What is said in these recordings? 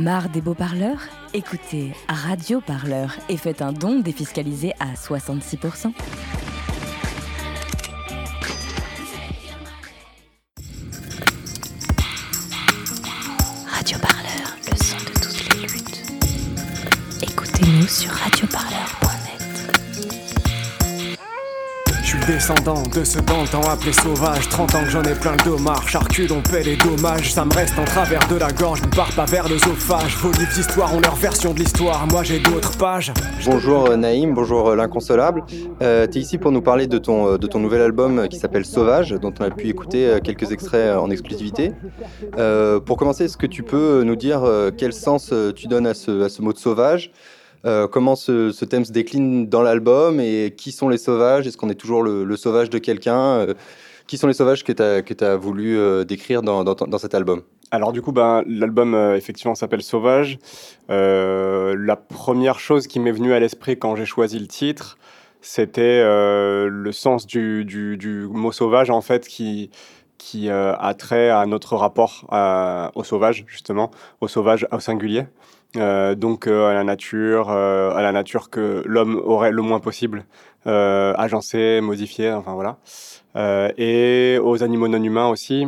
Marre des beaux parleurs Écoutez Radio Parleur et faites un don défiscalisé à 66%. Descendant de ce temps appelé sauvage 30 ans que j'en ai plein le dos marche Arcule on paie les dommages Ça me reste en travers de la gorge Ne pars pas vers l'œsophage Vos livres d'histoire ont leur version de l'histoire Moi j'ai d'autres pages Bonjour Naïm, bonjour euh, l'inconsolable. Euh, tu es ici pour nous parler de ton, euh, de ton nouvel album euh, qui s'appelle Sauvage, dont on a pu écouter quelques extraits en exclusivité. Euh, pour commencer, est-ce que tu peux nous dire quel sens tu donnes à ce, à ce mot de sauvage? Euh, Comment ce, thème se décline dans l'album et qui sont les sauvages? Est-ce qu'on est toujours le, sauvage de quelqu'un? Euh, Qui sont les sauvages que tu as, voulu euh, décrire dans, cet album? Alors du coup, ben, l'album effectivement s'appelle Sauvage. La première chose qui m'est venue à l'esprit quand j'ai choisi le titre, c'était le sens du, mot sauvage en fait qui, qui a trait à notre rapport au sauvage justement, au sauvage au singulier. Euh, donc euh, à la nature, euh, à la nature que l'homme aurait le moins possible euh, agencé, modifié, enfin voilà, et aux animaux non humains aussi.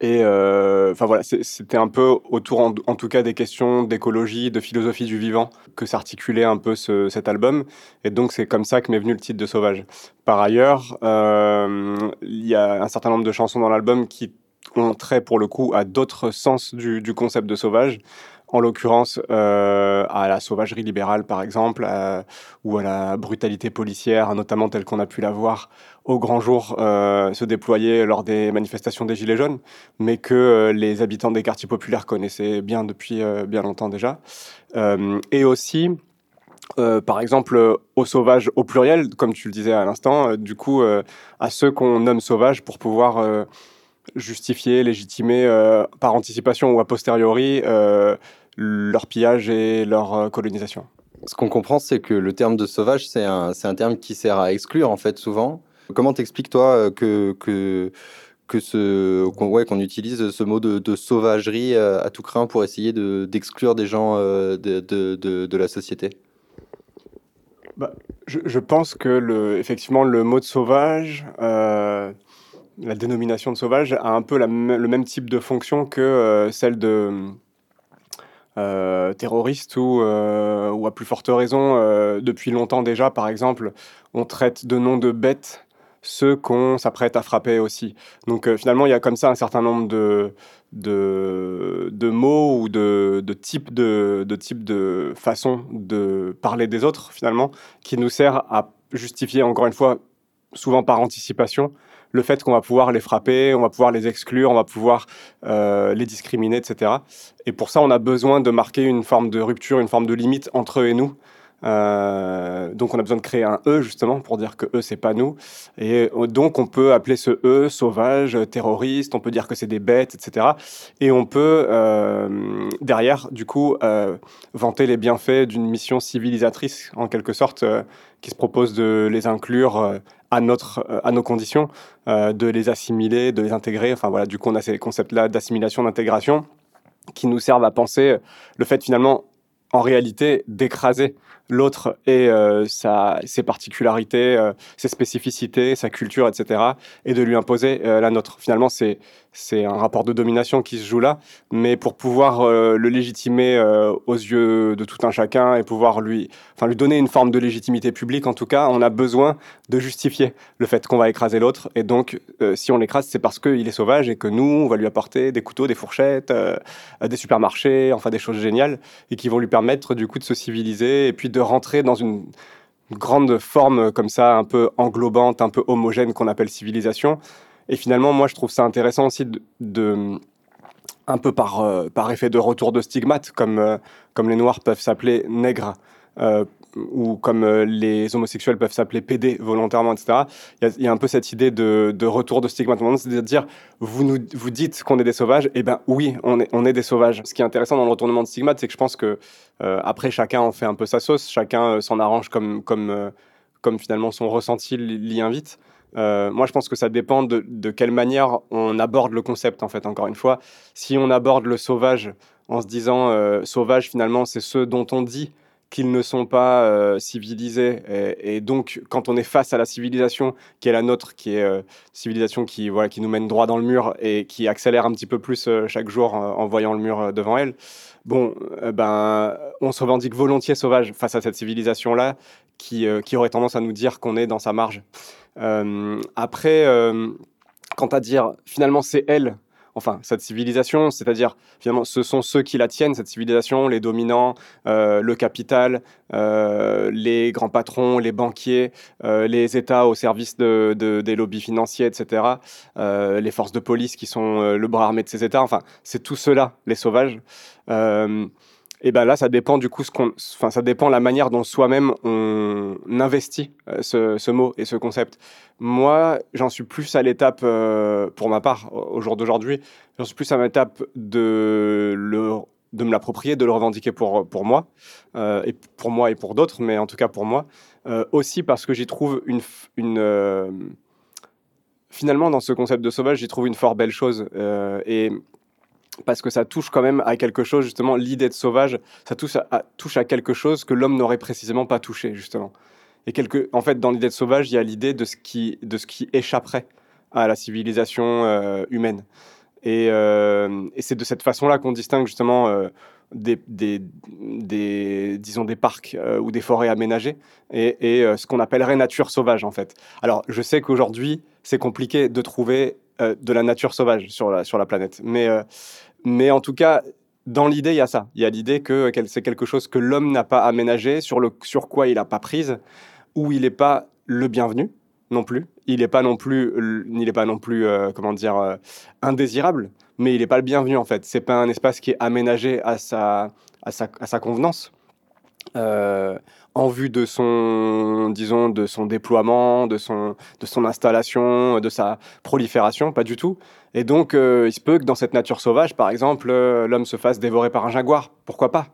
Et enfin voilà, c'était un peu autour, en, tout cas, des questions d'écologie, de philosophie du vivant que s'articulait un peu ce- cet album. Et donc c'est comme ça que m'est venu le titre de Sauvage. Par ailleurs, il y a un certain nombre de chansons dans l'album qui ont trait pour le coup à d'autres sens du concept de sauvage. En l'occurrence, euh, à la sauvagerie libérale, par exemple, à- ou à la brutalité policière, notamment telle qu'on a pu la voir au grand jour euh, se déployer lors des manifestations des Gilets jaunes, mais que euh, les habitants des quartiers populaires connaissaient bien depuis euh, bien longtemps déjà. Euh, et aussi, euh, par exemple, euh, aux sauvages au pluriel, comme tu le disais à l'instant, euh, du coup, euh, à ceux qu'on nomme sauvages pour pouvoir euh, justifier, légitimer euh, par anticipation ou a posteriori euh, leur pillage et leur euh, colonisation. Ce qu'on comprend, c'est que le terme de sauvage, c'est un, un terme qui sert à exclure, en fait, souvent. Comment t'expliques, toi, que, que, que ce, qu'on, ouais, qu'on utilise ce mot de, de sauvagerie à tout craint pour essayer de, d'exclure des gens de, de, la société? Je, je pense que le, effectivement le mot de sauvage, euh, la dénomination de sauvage a un peu le même type de fonction que euh, celle de euh, terroriste ou, euh, ou à plus forte raison depuis longtemps déjà par exemple on traite de noms de bêtes ceux qu'on s'apprête à frapper aussi. Donc finalement il y a comme ça un certain nombre de, de, mots ou de, types de, de de façons de parler des autres finalement qui nous sert à justifier, encore une fois, souvent par anticipation, le fait qu'on va pouvoir les frapper, on va pouvoir les exclure, on va pouvoir euh, les discriminer, etc. Et pour ça, on a besoin de marquer une forme de rupture, une forme de limite entre eux et nous. Euh, donc on a besoin de créer un eux justement pour dire que eux c'est pas nous et euh, donc on peut appeler ce eux sauvage terroriste on peut dire que c'est des bêtes etc et on peut derrière du coup vanter les bienfaits d'une mission civilisatrice en quelque sorte qui se propose de les inclure à notre euh, à nos conditions euh, de les assimiler de les intégrer. Enfin voilà du coup on a ces concepts là d'assimilation d'intégration qui nous servent à penser le fait finalement en réalité d'écraser l'autre et euh, sa, ses particularités, euh, ses spécificités, sa culture, etc., et de lui imposer euh, la nôtre. Finalement, c'est un rapport de domination qui se joue là, mais pour pouvoir le légitimer aux yeux de tout un chacun et pouvoir lui, lui donner une forme de légitimité publique, en tout cas, on a besoin de justifier le fait qu'on va écraser l'autre. Et donc, si on l'écrase, c'est parce qu'il est sauvage et que nous, on va lui apporter des couteaux, des fourchettes, des supermarchés, enfin des choses géniales et qui vont lui permettre du coup de se civiliser et puis de rentrer dans une grande forme comme ça, un peu englobante, un peu homogène qu'on appelle civilisation. Et finalement, moi, je trouve ça intéressant aussi de, de un peu par, euh, par effet de retour de stigmate, comme, euh, comme les Noirs peuvent s'appeler nègres, euh, ou comme euh, les homosexuels peuvent s'appeler PD volontairement, etc. Il y, a- un peu cette idée de, retour de stigmate, c'est à dire, vous, nous, vous dites qu'on est des sauvages, et ben oui, on est, des sauvages. Ce qui est intéressant dans le retournement de stigmate, c'est que je pense que euh, après, chacun en fait un peu sa sauce, chacun euh, s'en arrange comme, comme, comme finalement son ressenti l'y invite. Moi, je pense que ça dépend de, de quelle manière on aborde le concept, en fait, encore une fois. Si on aborde le sauvage en se disant sauvage finalement c'est ceux dont on dit qu'ils ne sont pas euh, civilisés. Et, donc, quand on est face à la civilisation qui est la nôtre, qui est euh, civilisation qui, voilà, qui nous mène droit dans le mur et qui accélère un petit peu plus euh, chaque jour en voyant le mur devant elle, bon, ben, on se revendique volontiers sauvage face à cette civilisation-là qui, qui aurait tendance à nous dire qu'on est dans sa marge. après, quant à dire, finalement, c'est elle enfin cette civilisation, c'est-à-dire finalement ce sont ceux qui la tiennent, cette civilisation, les dominants, euh, le capital, euh, les grands patrons, les banquiers, euh, les États au service de, des lobbies financiers, etc., les forces de police qui sont le bras armé de ces États, enfin c'est tout cela, les sauvages. Et ben là, ça dépend du coup, ce qu'on, enfin, ça dépend la manière dont soi-même on investit euh, ce, ce, mot et ce concept. Moi, j'en suis plus à l'étape, euh, pour ma part, au jour d'aujourd'hui, j'en suis plus à l'étape de le de me l'approprier, de le revendiquer pour, pour moi, euh, et pour moi et pour d'autres, mais en tout cas pour moi. aussi parce que j'y trouve une... une finalement, dans ce concept de sauvage, j'y trouve une fort belle chose. et parce que ça touche quand même à quelque chose, justement, l'idée de sauvage, ça touche à, quelque chose que l'homme n'aurait précisément pas touché, justement. Et quelque, en fait, dans l'idée de sauvage, il y a l'idée de, ce qui, de ce qui échapperait à la civilisation euh, humaine. Et, euh, et c'est de cette façon-là qu'on distingue justement euh, des, disons des parcs ou des forêts aménagées et, et ce qu'on appellerait nature sauvage, en fait. Alors, je sais qu'aujourd'hui, c'est compliqué de trouver de la nature sauvage sur la, sur la planète. Mais, mais en tout cas, dans l'idée, il y a ça. Il y a l'idée que c'est quelque chose que l'homme n'a pas aménagé, sur, le, sur quoi il n'a pas prise, où il n'est pas le bienvenu non plus. Il n'est pas non plus, il est pas non plus, euh, comment dire, euh, indésirable, mais il n'est pas le bienvenu en fait. C'est pas un espace qui est aménagé à sa, à sa, à sa convenance. Euh, en vue de son, disons, de son déploiement, de son, de son installation, de sa prolifération, pas du tout. Et donc, euh, il se peut que dans cette nature sauvage, par exemple, euh, l'homme se fasse dévorer par un jaguar. Pourquoi pas?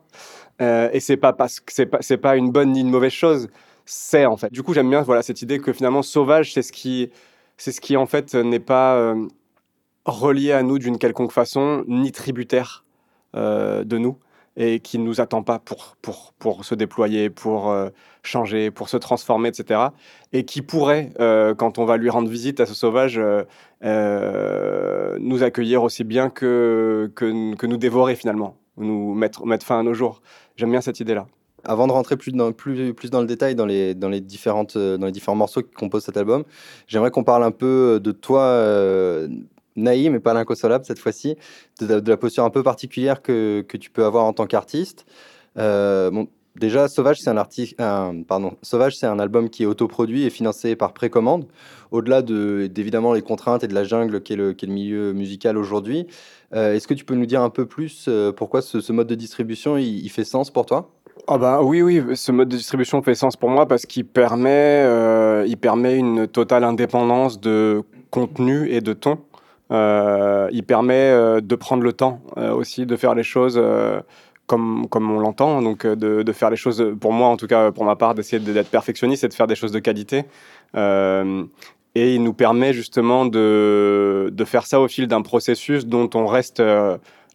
Euh, Et c'est pas parce que c'est pas, c'est pas une bonne ni une mauvaise chose. C'est en fait. Du coup, j'aime bien voilà cette idée que finalement sauvage, c'est ce qui, c'est ce qui en fait n'est pas relié à nous d'une quelconque façon, ni tributaire de nous et qui ne nous attend pas pour, pour, pour se déployer, pour euh, changer, pour se transformer, etc. Et qui pourrait, euh, quand on va lui rendre visite à ce sauvage, euh, nous accueillir aussi bien que, que, que, nous dévorer finalement, nous mettre, mettre fin à nos jours. J'aime bien cette idée-là. Avant de rentrer plus dans, plus, plus dans le détail dans les, dans, les différentes, dans les différents morceaux qui composent cet album, j'aimerais qu'on parle un peu de toi Naïm et pas l'inconsolable cette fois-ci, de, la posture un peu particulière que, que tu peux avoir en tant qu'artiste. Euh, bon, déjà, Sauvage, c'est un, pardon, Sauvage, c'est un album qui est autoproduit et financé par précommande. Au-delà de, d'évidemment les contraintes et de la jungle qui est le, le milieu musical aujourd'hui, euh, est-ce que tu peux nous dire un peu plus euh, pourquoi ce, mode de distribution il, fait sens pour toi? Ah bah oui, oui, ce mode de distribution fait sens pour moi parce qu'il permet, il permet une totale indépendance de contenu et de ton. Euh, il permet euh, de prendre le temps euh, aussi de faire les choses comme, comme on l'entend, donc de, de, faire les choses, pour moi en tout cas, pour ma part, d'essayer d'être perfectionniste et de faire des choses de qualité. et il nous permet justement de, de faire ça au fil d'un processus dont on reste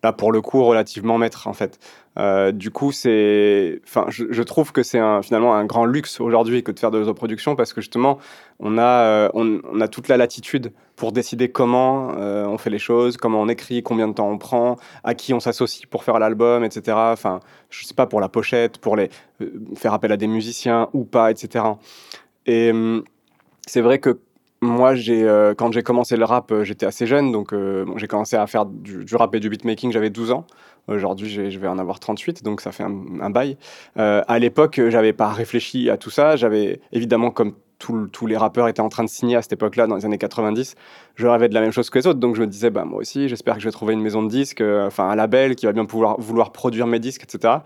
là pour le coup relativement maître en fait. Euh, du coup, c'est, enfin, je, trouve que c'est un, finalement un grand luxe aujourd'hui que de faire de l'autoproduction parce que justement, on a, euh, on, a toute la latitude pour décider comment euh, on fait les choses, comment on écrit, combien de temps on prend, à qui on s'associe pour faire l'album, etc. Enfin, je sais pas pour la pochette, pour les faire appel à des musiciens ou pas, etc. Et hum, c'est vrai que moi, euh, quand j'ai commencé le rap, euh, j'étais assez jeune, donc euh, j'ai commencé à faire du, rap et du beatmaking, j'avais 12 ans. Aujourd'hui, je vais en avoir 38, donc ça fait un, bail. à l'époque, j'avais pas réfléchi à tout ça. J'avais évidemment, comme tous les rappeurs étaient en train de signer à cette époque-là, dans les années 90, je rêvais de la même chose que les autres. Donc je me disais, bah, moi aussi, j'espère que je vais trouver une maison de disques, enfin un label qui va bien pouvoir vouloir produire mes disques, etc.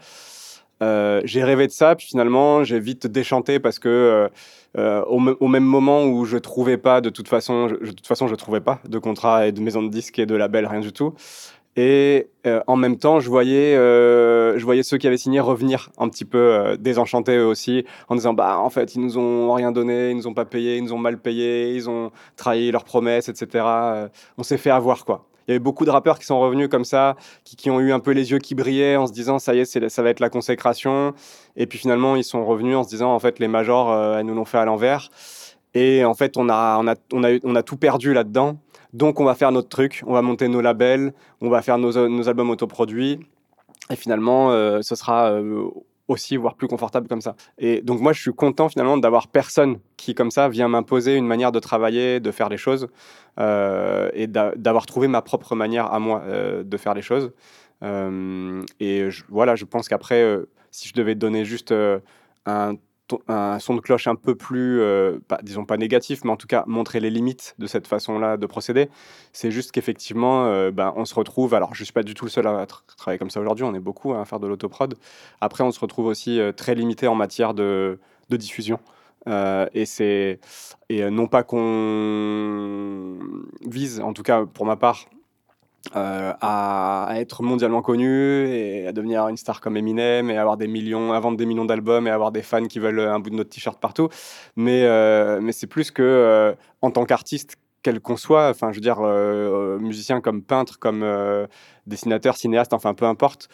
j'ai rêvé de ça, puis finalement, j'ai vite déchanté parce que euh, au, même moment où je trouvais pas, de toute façon, de toute façon, je trouvais pas de contrat et de maison de disques et de label, rien du tout. Et euh, en même temps, je voyais, euh, je voyais ceux qui avaient signé revenir un petit peu désenchantés eux aussi, en disant bah en fait ils nous ont rien donné, ils nous ont pas payé, ils nous ont mal payé, ils ont trahi leurs promesses, etc. on s'est fait avoir quoi. Il y avait beaucoup de rappeurs qui sont revenus comme ça, qui, qui, ont eu un peu les yeux qui brillaient en se disant ça y est, ça va être la consécration. Et puis finalement, ils sont revenus en se disant en fait, les majors, euh, elles nous l'ont fait à l'envers. Et en fait, on a, on a, on a, on a tout perdu là-dedans. Donc, on va faire notre truc, on va monter nos labels, on va faire nos, albums autoproduits. Et finalement, euh, ce sera euh, aussi, voire plus confortable comme ça. Et donc moi, je suis content finalement d'avoir personne qui, comme ça, vient m'imposer une manière de travailler, de faire les choses, euh, et d'avoir trouvé ma propre manière à moi euh, de faire les choses. Euh, et voilà, je pense qu'après, si je devais donner juste un un son de cloche un peu plus, euh, disons pas négatif, mais en tout cas montrer les limites de cette façon-là de procéder. C'est juste qu'effectivement, euh, ben, on se retrouve, alors je suis pas du tout le seul à travailler comme ça aujourd'hui, on est beaucoup à faire de l'autoprod. Après, on se retrouve aussi euh, très limité en matière de, de diffusion. et c'est et non pas qu'on vise, en tout cas pour ma part, euh, à, être mondialement connu et à devenir une star comme Eminem et avoir des millions, à vendre des millions d'albums et avoir des fans qui veulent un bout de notre t-shirt partout. Mais, euh, mais c'est plus que euh, en tant qu'artiste, quel qu'on soit, enfin je veux dire musicien comme peintre, comme dessinateur, cinéaste, enfin peu importe,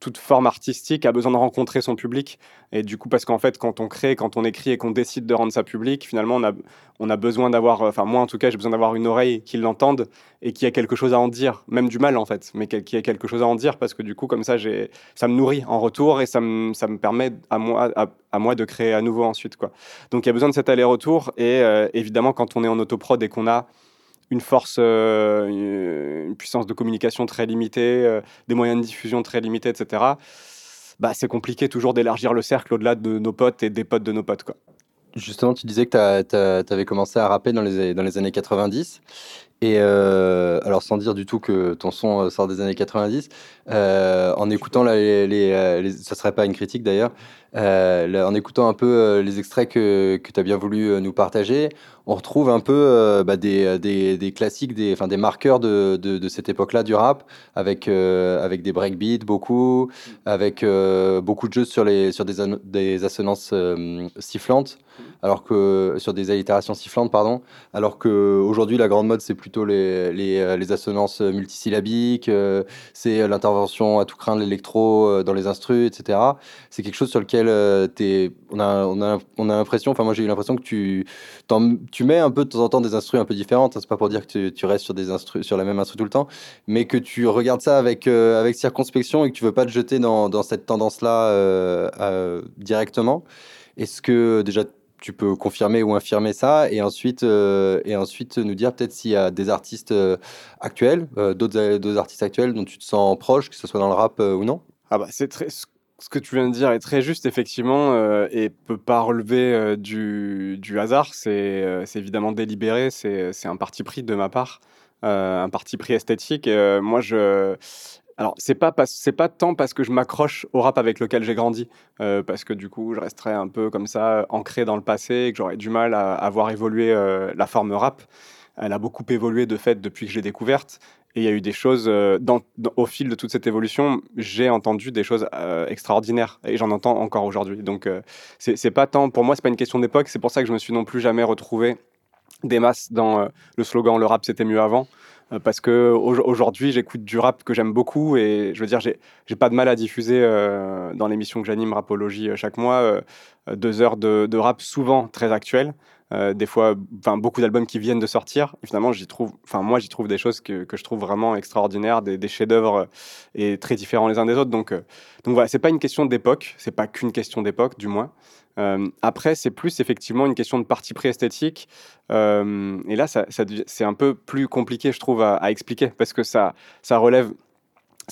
toute forme artistique a besoin de rencontrer son public. Et du coup, parce qu'en fait, quand on crée, quand on écrit et qu'on décide de rendre ça public, finalement, on a, on a besoin d'avoir, enfin, moi en tout cas, j'ai besoin d'avoir une oreille qui l'entende et qui a quelque chose à en dire, même du mal en fait, mais qui a quelque chose à en dire parce que du coup, comme ça, ça me nourrit en retour et ça me, ça me permet à moi, à, moi de créer à nouveau ensuite. Quoi. Donc, il y a besoin de cet aller-retour et euh, évidemment, quand on est en autoprod et qu'on a une force, euh, une puissance de communication très limitée, euh, des moyens de diffusion très limités, etc., bah, c'est compliqué toujours d'élargir le cercle au-delà de nos potes et des potes de nos potes. Quoi. Justement, tu disais que tu avais commencé à rapper dans les, dans les années 90. Et euh, alors, sans dire du tout que ton son sort des années 90, en écoutant les, les, ça serait pas une critique d'ailleurs, en écoutant un peu les extraits que, que tu as bien voulu nous partager, on retrouve un peu euh, bah, des, des, des, classiques, des, enfin, des marqueurs de, de, de cette époque-là du rap, avec, euh, avec des breakbeats beaucoup, avec euh, beaucoup de jeux sur, les, sur des, des assonances sifflantes, alors que, sur des allitérations sifflantes, pardon, alors qu'aujourd'hui, la grande mode, c'est plutôt les, les, les, assonances multisyllabiques, c'est l'intervention à tout craint de l'électro dans les instrus, etc. C'est quelque chose sur lequel es, on a, on a, on a l'impression, enfin moi j'ai eu l'impression que tu, tu mets un peu de temps en temps des instruments un peu différentes. Hein. c'est pas pour dire que tu, restes sur, des instru sur la même instru tout le temps, mais que tu regardes ça avec, euh, avec circonspection et que tu veux pas te jeter dans, dans cette tendance-là euh, euh, directement. Est-ce que déjà tu peux confirmer ou infirmer ça et ensuite, et ensuite nous dire peut-être s'il y a des artistes actuels, d'autres artistes actuels dont tu te sens proche, que ce soit dans le rap ou non? Ah bah, c'est très ce que tu viens de dire est très juste, effectivement, euh, et peut pas relever euh, du, du, hasard. C'est euh, évidemment délibéré, c'est un parti pris de ma part, euh, un parti pris esthétique. Moi, je. Alors, c'est pas, pas tant parce que je m'accroche au rap avec lequel j'ai grandi, parce que du coup, je resterais un peu comme ça, ancré dans le passé, et que j'aurais du mal à, à voir évoluer la forme rap. Elle a beaucoup évolué de fait depuis que je l'ai découverte. Et il y a eu des choses, euh, au fil de toute cette évolution, j'ai entendu des choses euh, extraordinaires et j'en entends encore aujourd'hui. Donc, euh, c'est pas tant, pour moi, c'est pas une question d'époque, c'est pour ça que je me suis non plus jamais retrouvé des masses dans le slogan le rap c'était mieux avant. Parce que aujourd'hui, j'écoute du rap que j'aime beaucoup et je veux dire, j'ai pas de mal à diffuser dans l'émission que j'anime, Rapologie, chaque mois, deux heures de, rap souvent très actuel. Euh, des fois, beaucoup d'albums qui viennent de sortir. Finalement, j'y trouve, enfin moi, j'y trouve des choses que, je trouve vraiment extraordinaires, des, des chefs-d'œuvre euh, et très différents les uns des autres. Donc, euh, donc voilà, c'est pas une question d'époque, c'est pas qu'une question d'époque, du moins. Après, c'est plus effectivement une question de parti pris esthétique. et là, c'est un peu plus compliqué, je trouve, à, expliquer parce que ça, relève,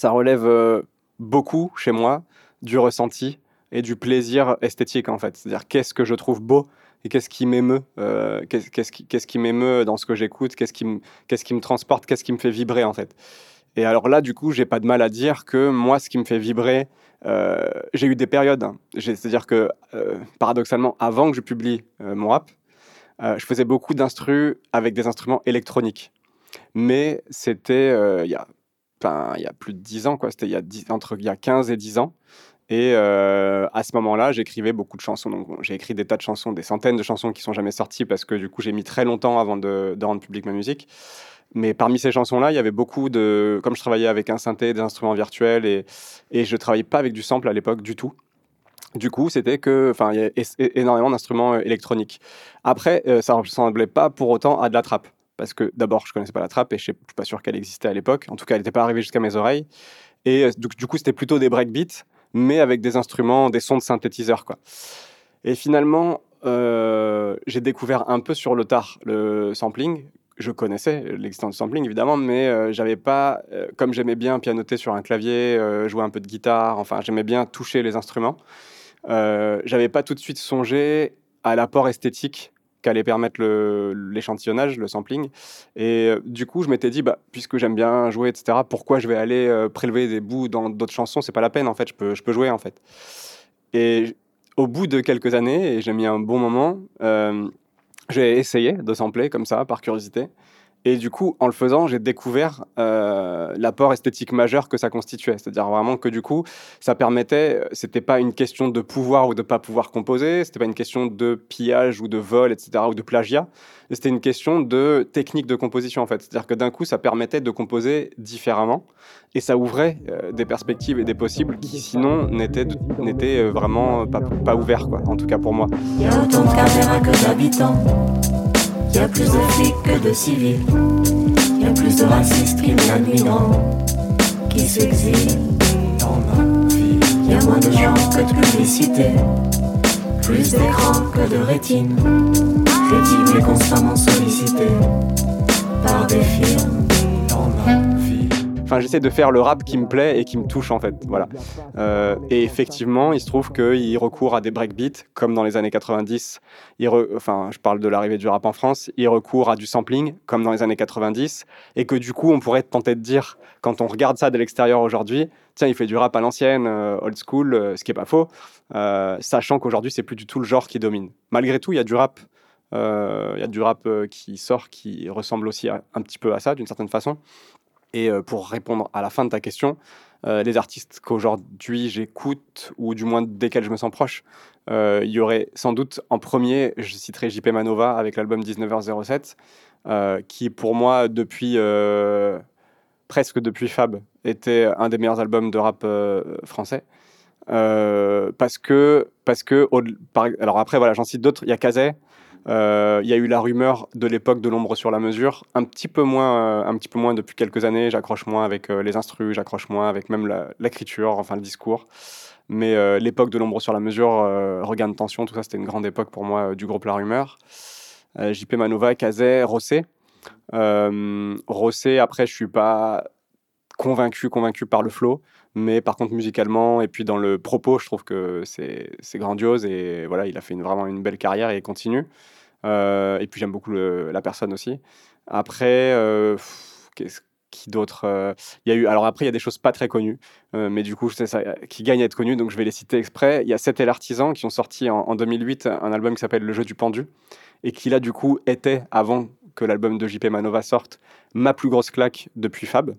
relève beaucoup chez moi du ressenti et du plaisir esthétique en fait. C'est-à-dire qu'est-ce que je trouve beau et qu'est-ce qui m'émeut, euh, qu'est-ce qui, m'émeut dans ce que j'écoute, qu'est-ce qui, qu'est-ce qui me transporte, qu'est-ce qui me fait vibrer en fait. Et alors là, du coup, j'ai pas de mal à dire que moi, ce qui me fait vibrer, euh, j'ai eu des périodes. Hein. C'est-à-dire que, euh, paradoxalement, avant que je publie mon rap, je faisais beaucoup d'instrus avec des instruments électroniques. Mais c'était il y a plus de 10 ans, quoi. C'était entre il y a 15 et 10 ans. Et euh, à ce moment-là, j'écrivais beaucoup de chansons. J'ai écrit des tas de chansons, des centaines de chansons qui sont jamais sorties parce que du coup, j'ai mis très longtemps avant de, rendre public ma musique. Mais parmi ces chansons-là, il y avait beaucoup de. Comme je travaillais avec un synthé, des instruments virtuels, et, et je travaillais pas avec du sample à l'époque du tout. Du coup, c'était que, enfin, il y a énormément d'instruments euh, électroniques. Après, euh, ça ne ressemblait pas pour autant à de la trappe. Parce que d'abord, je connaissais pas la trappe et je ne suis pas sûr qu'elle existait à l'époque. En tout cas, elle n'était pas arrivée jusqu'à mes oreilles. Et euh, du, coup, c'était plutôt des breakbeats, mais avec des instruments, des sons de synthétiseur, quoi. Et finalement, j'ai découvert un peu sur le tard le sampling. Je connaissais l'existence du sampling, évidemment, mais j'avais pas, comme j'aimais bien pianoter sur un clavier, jouer un peu de guitare, enfin, j'aimais bien toucher les instruments. Euh, j'avais pas tout de suite songé à l'apport esthétique qu'allait permettre l'échantillonnage, le, sampling. Et euh, du coup, je m'étais dit, bah, puisque j'aime bien jouer, etc., pourquoi je vais aller euh, prélever des bouts dans d'autres chansons? C'est pas la peine, en fait, je peux jouer, en fait. Et au bout de quelques années, et j'ai mis un bon moment, j'ai essayé de sampler comme ça, par curiosité. Et du coup, en le faisant, j'ai découvert euh, l'apport esthétique majeur que ça constituait. C'est-à-dire vraiment que du coup, ça permettait, c'était pas une question de pouvoir ou de pas pouvoir composer, c'était pas une question de pillage ou de vol, etc., ou de plagiat. C'était une question de technique de composition en fait. C'est-à-dire que d'un coup, ça permettait de composer différemment et ça ouvrait euh, des perspectives et des possibles qui sinon n'étaient, euh, vraiment pas, ouverts, quoi. En tout cas pour moi. Il y a autant de que d'habitants. Y a plus de flics que de civils. Y a plus de racistes de qui s'exilent dans ma vie. Y a moins de gens que de publicité. Plus d'écrans que de rétine. Crédible et constamment sollicité par des films Enfin, j'essaie de faire le rap qui me plaît et qui me touche en fait. Voilà. Euh, et effectivement, il se trouve qu'il recourt à des breakbeats, comme dans les années 90. Il Enfin, je parle de l'arrivée du rap en France. Il recourt à du sampling, comme dans les années 90. Et que du coup, on pourrait tenter de dire, quand on regarde ça de l'extérieur aujourd'hui, tiens, il fait du rap à l'ancienne, euh, old school, euh, ce qui est pas faux, sachant qu'aujourd'hui, c'est plus du tout le genre qui domine. Malgré tout, il y a du rap. Il y a du rap qui sort qui ressemble aussi un petit peu à ça d'une certaine façon. Et euh, pour répondre à la fin de ta question, euh, les artistes qu'aujourd'hui j'écoute, ou du moins desquels je me sens proche, euh, il y aurait sans doute en premier, je citerai JP Manova avec l'album 19h07, qui pour moi, depuis presque depuis Fab, était un des meilleurs albums de rap français. parce que, parce que alors après, voilà, j'en cite d'autres, il y a Euh, il y a eu la rumeur de l'époque de l'ombre sur la mesure, un petit peu moins, euh, un petit peu moins depuis quelques années. J'accroche moins avec euh, les instrus, j'accroche moins avec même l'écriture, enfin le discours. Mais l'époque de l'ombre sur la mesure, Regain de tension, tout ça, c'était une grande époque pour moi du groupe La Rumeur. JP Manova, Kazé, Rossé. Rossé, après, je suis pas convaincu, convaincu par le flow, mais par contre musicalement et puis dans le propos, je trouve que c'est grandiose et voilà, il a fait vraiment une belle carrière et il continue. Euh, et puis j'aime beaucoup la personne aussi. Après, euh, qu'est-ce qui d'autre euh, Il y a eu, alors après, il y a des choses pas très connues, mais du coup, c'est ça qui gagne à être connu, donc je vais les citer exprès. Il y a Sept et l'artisan qui ont sorti en, 2008 un album qui s'appelle Le jeu du pendu et qui là, du coup, était avant que l'album de JP Manova sorte ma plus grosse claque depuis Fab,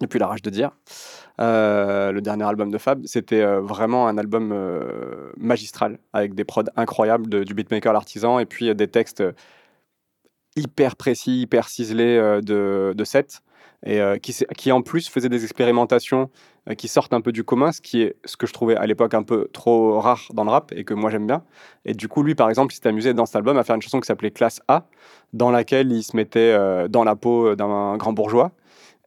depuis la rage de dire. le dernier album de Fab, c'était vraiment un album magistral, avec des prods incroyables du beatmaker l'artisan, et puis des textes hyper précis, hyper ciselés de, de sets, et qui, qui, en plus faisait des expérimentations qui sortent un peu du commun, ce qui est ce que je trouvais à l'époque un peu trop rare dans le rap, et que moi j'aime bien. Et du coup, lui, par exemple, il s'est amusé dans cet album à faire une chanson qui s'appelait Classe A, dans laquelle il se mettait dans la peau d'un grand bourgeois,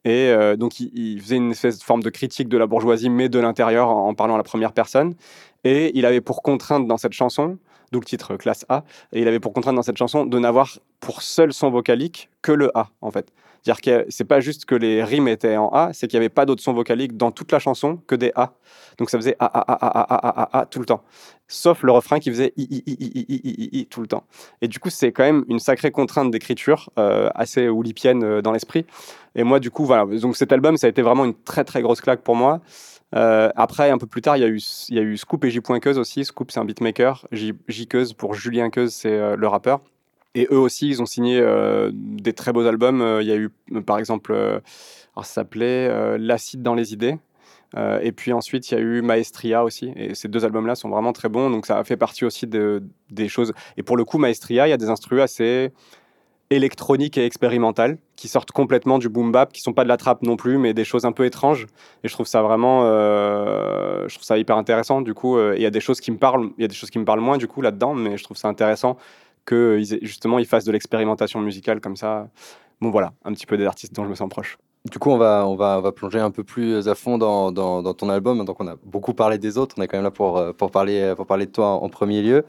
et euh, donc, il, faisait une espèce de forme de critique de la bourgeoisie, mais de l'intérieur, en, parlant à la première personne. Et il avait pour contrainte dans cette chanson, d'où le titre classe A, et il avait pour contrainte dans cette chanson de n'avoir pour seul son vocalique que le A, en fait. C'est-à-dire que c'est pas juste que les rimes étaient en A, c'est qu'il n'y avait pas d'autres sons vocaliques dans toute la chanson que des A. Donc ça faisait A, A, A, A, A, A, A, A, tout le temps. Sauf le refrain qui faisait I, I, I, I, I, I, I, tout le temps. Et du coup, c'est quand même une sacrée contrainte d'écriture, euh, assez oulipienne euh, dans l'esprit. Et moi, du coup, voilà. Donc cet album, ça a été vraiment une très, très grosse claque pour moi. Euh, après, un peu plus tard, il y a eu, y a eu Scoop et J. aussi. Scoop, c'est un beatmaker. J. Pour Julien Keuse, c'est le rappeur. Et eux aussi, ils ont signé euh, des très beaux albums. Euh, il y a eu, euh, par exemple, ça s'appelait L'acide dans les idées. et puis ensuite, il y a eu Maestria aussi. Et ces deux albums-là sont vraiment très bons. Donc ça fait partie aussi de, des choses. Et pour le coup, Maestria, il y a des instruments assez électroniques et expérimentales qui sortent complètement du boom bap, qui sont pas de la trappe non plus, mais des choses un peu étranges. Et je trouve ça vraiment, euh, je trouve ça hyper intéressant. Du coup, euh, il y a des choses qui me parlent, il y a des choses qui me parlent moins du coup là-dedans, mais je trouve ça intéressant que justement ils fassent de l'expérimentation musicale comme ça. Bon voilà, un petit peu des artistes dont je me sens proche. Du coup, on va, on va, on va plonger un peu plus à fond dans, dans, ton album. Donc, on a beaucoup parlé des autres. On est quand même là pour, euh, pour, parler, pour parler de toi en, premier lieu.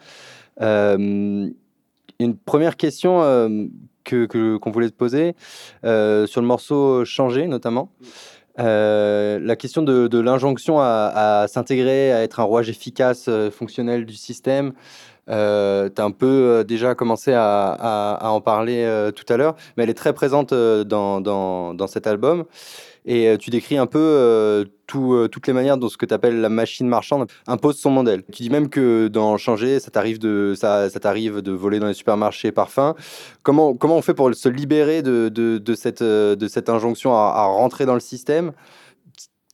Une première question euh, que qu'on voulait te poser euh, sur le morceau Changer notamment. Euh, la question de, de l'injonction à, à s'intégrer, à être un rouage efficace, fonctionnel du système. Tu as un peu déjà commencé à, à, à en parler tout à l'heure, mais elle est très présente dans, dans, dans cet album. Et euh, tu décris un peu euh, euh, toutes les manières dont ce que tu appelles la machine marchande impose son modèle. Tu dis même que dans Changer, ça t'arrive de, ça, ça t'arrive de voler dans les supermarchés parfums. Comment, comment on fait pour se libérer de, de, cette, de cette injonction à, rentrer dans le système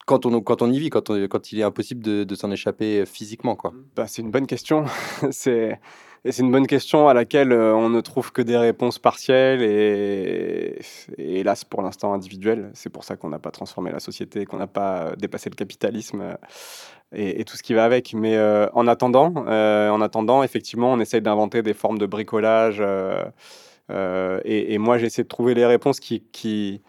quand on, quand on y vit, quand, quand il est impossible de, de s'en échapper physiquement quoi? Bah, C'est une bonne question. c'est et c'est une bonne question à laquelle euh, on ne trouve que des réponses partielles et, hélas pour l'instant individuelles. C'est pour ça qu'on n'a pas transformé la société, qu'on n'a pas dépassé le capitalisme euh, et, tout ce qui va avec. Mais euh, en attendant, en attendant, effectivement, on essaye d'inventer des formes de bricolage. Et, moi, j'essaie de trouver les réponses qui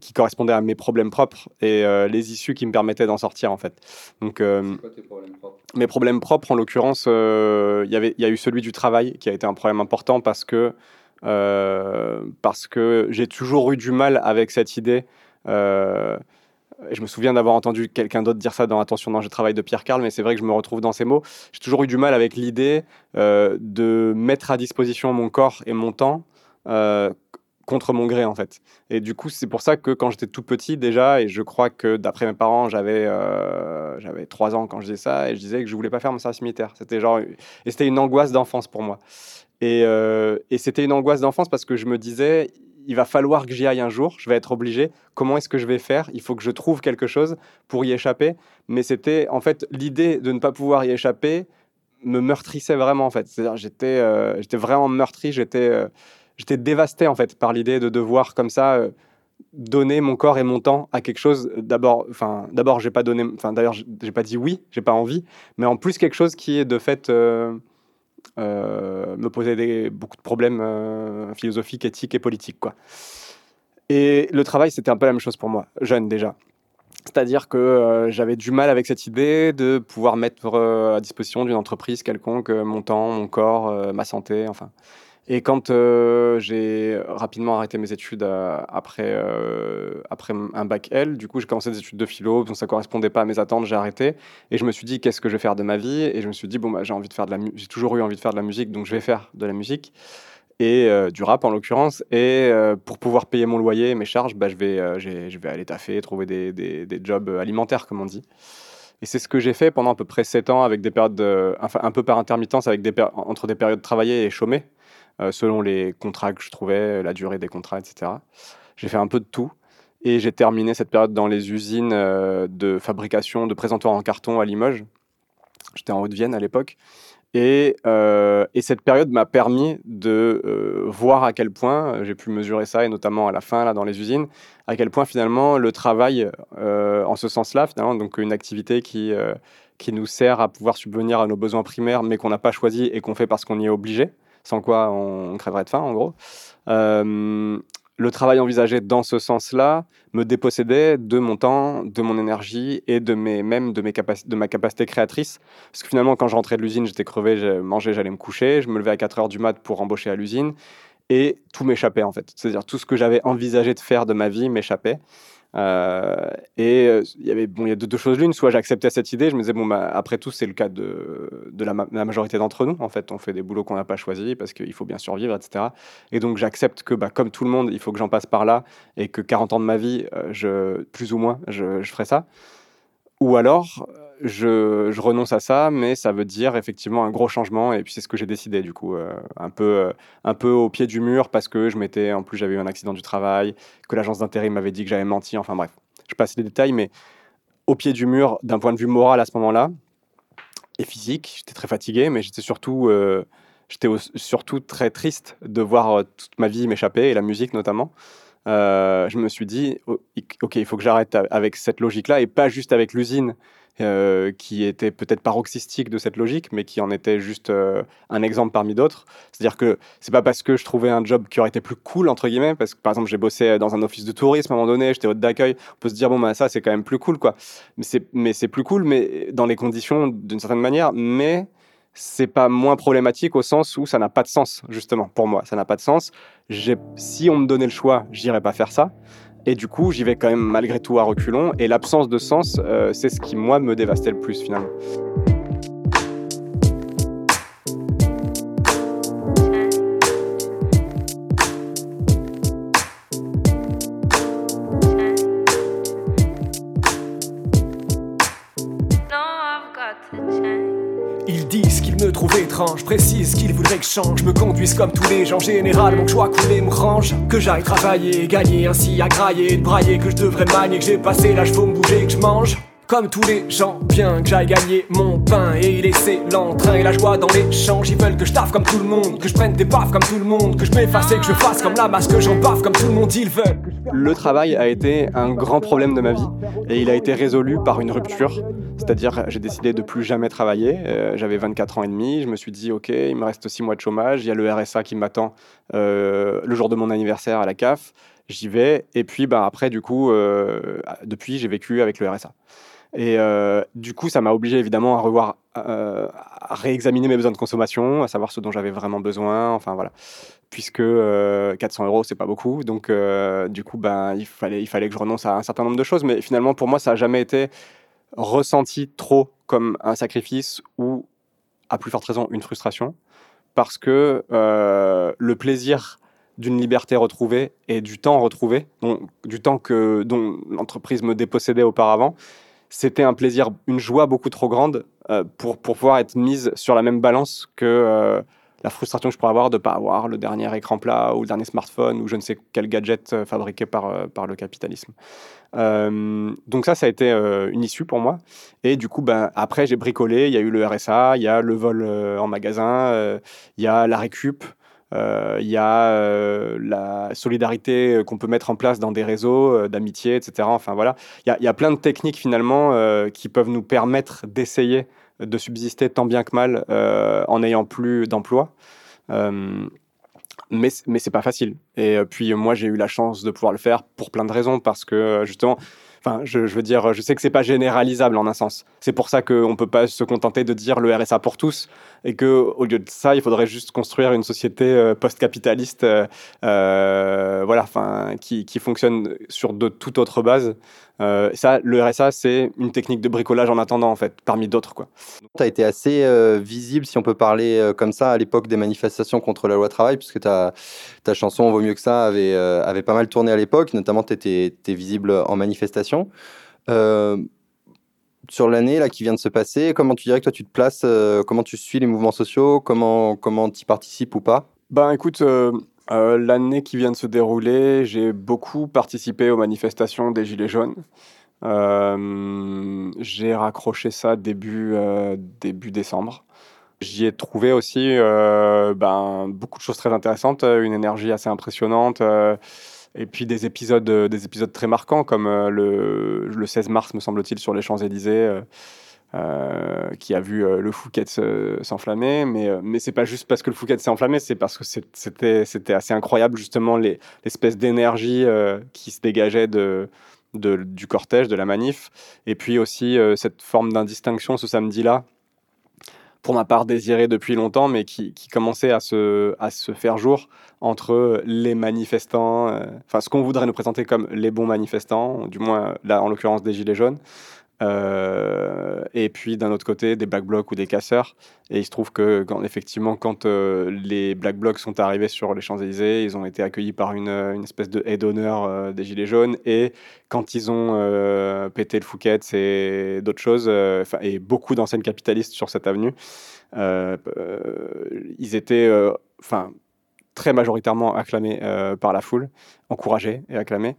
qui correspondaient à mes problèmes propres et euh, les issues qui me permettaient d'en sortir en fait. Donc, euh, quoi tes problèmes propres? mes problèmes propres, en l'occurrence, euh, il y a eu celui du travail qui a été un problème important parce que, parce que j'ai toujours eu du mal avec cette idée. je me souviens d'avoir entendu quelqu'un d'autre dire ça dans Attention danger travail de Pierre Carl, mais c'est vrai que je me retrouve dans ces mots. J'ai toujours eu du mal avec l'idée de mettre à disposition mon corps et mon temps contre mon gré en fait. Et du coup, c'est pour ça que quand j'étais tout petit déjà, et je crois que d'après mes parents, j'avais euh, j'avais trois ans quand je disais ça, et je disais que je voulais pas faire mon service militaire. C'était genre et c'était une angoisse d'enfance pour moi. Et, euh, et c'était une angoisse d'enfance parce que je me disais il va falloir que j'y aille un jour, je vais être obligé. Comment est-ce que je vais faire? Il faut que je trouve quelque chose pour y échapper. Mais c'était en fait l'idée de ne pas pouvoir y échapper me meurtrissait vraiment en fait. C'est-à-dire j'étais euh, j'étais vraiment meurtri, j'étais j'étais dévasté en fait par l'idée de devoir comme ça euh, donner mon corps et mon temps à quelque chose. D'abord, enfin, d'abord, j'ai pas donné, enfin, d'ailleurs, j'ai pas dit oui, j'ai pas envie, mais en plus quelque chose qui est de fait euh, euh, me posait beaucoup de problèmes philosophiques, éthiques et politiques, quoi. Et le travail, c'était un peu la même chose pour moi, jeune déjà. C'est-à-dire que j'avais du mal avec cette idée de pouvoir mettre à disposition d'une entreprise quelconque mon temps, mon corps, ma santé, enfin. Et quand euh, j'ai rapidement arrêté mes études euh, après, euh, après un bac L, du coup, j'ai commencé des études de philo, donc ça correspondait pas à mes attentes, j'ai arrêté. Et je me suis dit, qu'est-ce que je vais faire de ma vie? Et je me suis dit, bon, bah, j'ai envie de faire de la j'ai toujours eu envie de faire de la musique, donc je vais faire de la musique et du rap en l'occurrence. Et pour pouvoir payer mon loyer, mes charges, bah, je, vais, je vais aller taffer, trouver des, des, des, jobs alimentaires, comme on dit. Et c'est ce que j'ai fait pendant à peu près 7 ans, avec des périodes un peu par intermittence, avec des entre des périodes travaillées et chômées. Euh, selon les contrats que je trouvais, la durée des contrats, etc. J'ai fait un peu de tout. Et j'ai terminé cette période dans les usines euh, de fabrication de présentoirs en carton à Limoges. J'étais en Haute-Vienne à l'époque. Et, euh, et, cette période m'a permis de voir à quel point, j'ai pu mesurer ça, et notamment à la fin, là, dans les usines, à quel point finalement le travail, en ce sens-là, finalement, donc une activité qui, qui nous sert à pouvoir subvenir à nos besoins primaires, mais qu'on n'a pas choisi et qu'on fait parce qu'on y est obligé, sans quoi on crèverait de faim en gros. Euh, le travail envisagé dans ce sens-là me dépossédait de mon temps, de mon énergie et de mes, même de, mes de ma capacité créatrice. Parce que finalement, quand je rentrais de l'usine, j'étais crevé, je mangeais, j'allais me coucher. Je me levais à 4 heures du mat pour embaucher à l'usine. Et tout m'échappait en fait. C'est-à-dire tout ce que j'avais envisagé de faire de ma vie m'échappait. Euh, et euh, il y avait bon, il y a deux, choses l'une. Soit j'acceptais cette idée, je me disais bon, bah, après tout, c'est le cas de, de la, majorité d'entre nous. En fait, on fait des boulots qu'on n'a pas choisis parce qu'il faut bien survivre, etc. Et donc j'accepte que, bah, comme tout le monde, il faut que j'en passe par là et que 40 ans de ma vie, euh, je, plus ou moins, je, je ferai ça. Ou alors, je, renonce à ça, mais ça veut dire effectivement un gros changement. Et puis c'est ce que j'ai décidé du coup, euh, un peu, euh, un peu au pied du mur parce que je m'étais, en plus j'avais eu un accident du travail, que l'agence d'intérim m'avait dit que j'avais menti. Enfin bref, je passe les détails, mais au pied du mur d'un point de vue moral à ce moment-là et physique, j'étais très fatigué, mais j'étais surtout, euh, j'étais surtout très triste de voir toute ma vie m'échapper, et la musique notamment. je me suis dit, ok, il faut que j'arrête avec cette logique-là, et pas juste avec l'usine euh, qui était peut-être paroxystique de cette logique, mais qui en était juste euh, un exemple parmi d'autres. C'est-à-dire que c'est pas parce que je trouvais un job qui aurait été plus cool, entre guillemets, parce que par exemple j'ai bossé dans un office de tourisme à un moment donné, j'étais hôte d'accueil, on peut se dire, bon, bah, ça c'est quand même plus cool, quoi. Mais c'est plus cool, mais dans les conditions d'une certaine manière, mais c'est pas moins problématique au sens où ça n'a pas de sens, justement, pour moi. Ça n'a pas de sens. Si on me donnait le choix, j'irais pas faire ça. Et du coup, j'y vais quand même malgré tout à reculons. Et l'absence de sens, euh, c'est ce qui, moi, me dévastait le plus finalement. Étrange, précise qu'il voudrait que je change, me conduise comme tous les gens, général, mon choix coulé me range. Que j'aille travailler, gagner, ainsi à grailler, de brailler, que je devrais manier, que j'ai passé l'âge, faut me bouger, que je mange. Comme tous les gens, bien que j'aille gagner mon pain et laisser l'entrain et la joie dans l'échange. Ils veulent que je taffe comme tout le monde, que je prenne des baffes comme tout le monde, que je m'efface et que je fasse comme la masse, que j'en baffe comme tout le monde. Ils veulent. Le travail a été un grand problème de ma vie et il a été résolu par une rupture. C'est-à-dire, j'ai décidé de plus jamais travailler. Euh, j'avais 24 ans et demi. Je me suis dit, OK, il me reste 6 mois de chômage. Il y a le RSA qui m'attend euh, le jour de mon anniversaire à la CAF. J'y vais. Et puis, bah, après, du coup, euh, depuis, j'ai vécu avec le RSA. Et euh, du coup, ça m'a obligé évidemment à revoir, euh, à réexaminer mes besoins de consommation, à savoir ce dont j'avais vraiment besoin. Enfin voilà, puisque 400 euh, euros, c'est pas beaucoup. Donc du coup, ben, il, fallait, il fallait que je renonce à un certain nombre de choses. Mais finalement, pour moi, ça n'a jamais été ressenti trop comme un sacrifice ou, à plus forte raison, une frustration. Parce que le plaisir d'une liberté retrouvée et du temps retrouvé, donc, du temps que, dont l'entreprise me dépossédait auparavant, c'était un plaisir, une joie beaucoup trop grande euh, pour, pour pouvoir être mise sur la même balance que euh, la frustration que je pourrais avoir de ne pas avoir le dernier écran plat ou le dernier smartphone ou je ne sais quel gadget euh, fabriqué par, par le capitalisme. donc ça, ça a été une issue pour moi. Et du coup, ben, après, j'ai bricolé. Il y a eu le RSA, il y a le vol en magasin, il y a la récup. Euh, il y a euh, la solidarité qu'on peut mettre en place dans des réseaux euh, d'amitié, etc. Enfin voilà, il y, a plein de techniques finalement qui peuvent nous permettre d'essayer de subsister tant bien que mal en n'ayant plus d'emploi. mais mais c'est pas facile. Et puis moi j'ai eu la chance de pouvoir le faire pour plein de raisons parce que justement Je, veux dire, je sais que c'est pas généralisable en un sens. C'est pour ça qu'on peut pas se contenter de dire le RSA pour tous et que au lieu de ça, il faudrait juste construire une société euh, post-capitaliste, euh, euh, voilà, qui, fonctionne sur de toute autre base. Ça, le RSA, c'est une technique de bricolage en attendant, en fait, parmi d'autres. Tu as été assez visible, si on peut parler comme ça, à l'époque des manifestations contre la loi travail, puisque ta, ta chanson Vaut mieux que ça avait, avait pas mal tourné à l'époque, notamment tu étais, étais, visible en manifestation. Euh, sur l'année là qui vient de se passer, comment tu dirais que toi tu te places, euh, comment tu suis les mouvements sociaux, comment comment tu participes ou pas? Ben écoute, euh, euh, l'année qui vient de se dérouler, j'ai beaucoup participé aux manifestations des Gilets jaunes. j'ai raccroché ça début début décembre. J'y ai trouvé aussi ben, beaucoup de choses très intéressantes, une énergie assez impressionnante. Et puis des épisodes, euh, des épisodes très marquants, comme euh, le, le 16 mars, me semble-t-il, sur les Champs-Élysées. Euh, qui a vu le Fouquet s'enflammer, mais, mais c'est pas juste parce que le Fouquet s'est enflammé, c'est parce que c'était, c'était assez incroyable justement l'espèce d'énergie qui se dégageait de, du cortège, de la manif, et puis aussi cette forme d'indistinction ce samedi-là, pour ma part désiré depuis longtemps, mais qui, commençait à se, à se faire jour entre les manifestants, euh, enfin ce qu'on voudrait nous présenter comme les bons manifestants, du moins là en l'occurrence des Gilets jaunes, euh, et puis d'un autre côté des black blocs ou des casseurs. Et il se trouve que quand, effectivement, quand euh, les black blocs sont arrivés sur les Champs-Élysées, ils ont été accueillis par une, espèce de haie d'honneur euh, des Gilets jaunes. Et quand ils ont pété le Fouquet et d'autres choses, et beaucoup d'anciennes capitalistes sur cette avenue, ils étaient enfin très majoritairement acclamés par la foule, encouragés et acclamés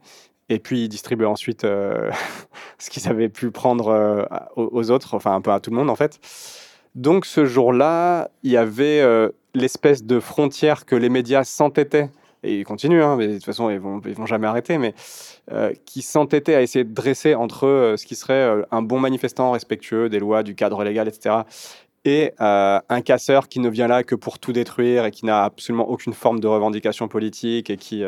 et puis ils distribuaient ensuite euh, ce qu'ils avaient pu prendre euh, aux autres, enfin un peu à tout le monde en fait. Donc ce jour-là, il y avait euh, l'espèce de frontière que les médias s'entêtaient et ils continuent, hein, mais de toute façon, ils vont, vont jamais arrêter, mais qui s'entêtaient à essayer de dresser entre ce qui serait un bon manifestant respectueux des lois, du cadre légal, etc., et un casseur qui ne vient là que pour tout détruire et qui n'a absolument aucune forme de revendication politique et qui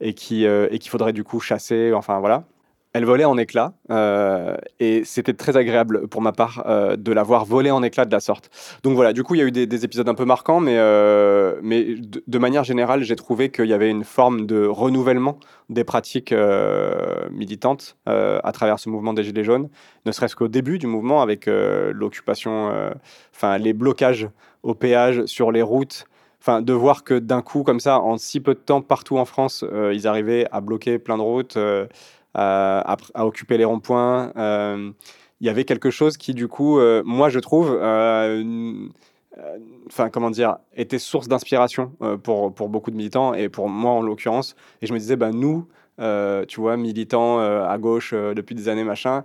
et qui et qu'il faudrait du coup chasser. Enfin voilà elle volait en éclats euh, et c'était très agréable pour ma part euh, de la voir voler en éclats de la sorte. Donc voilà, du coup, il y a eu des, épisodes un peu marquants, mais, euh, mais de, manière générale, j'ai trouvé qu'il y avait une forme de renouvellement des pratiques militantes à travers ce mouvement des Gilets jaunes, ne serait-ce qu'au début du mouvement avec l'occupation, enfin les blocages au péage sur les routes. Enfin, de voir que d'un coup, comme ça, en si peu de temps, partout en France, ils arrivaient à bloquer plein de routes, euh, à, occuper les ronds-points. Euh, il y avait quelque chose qui, du coup, euh, moi, je trouve, enfin comment dire, était source d'inspiration pour, pour beaucoup de militants et pour moi en l'occurrence. Et je me disais, ben, nous, tu vois, militants à gauche depuis des années, machin,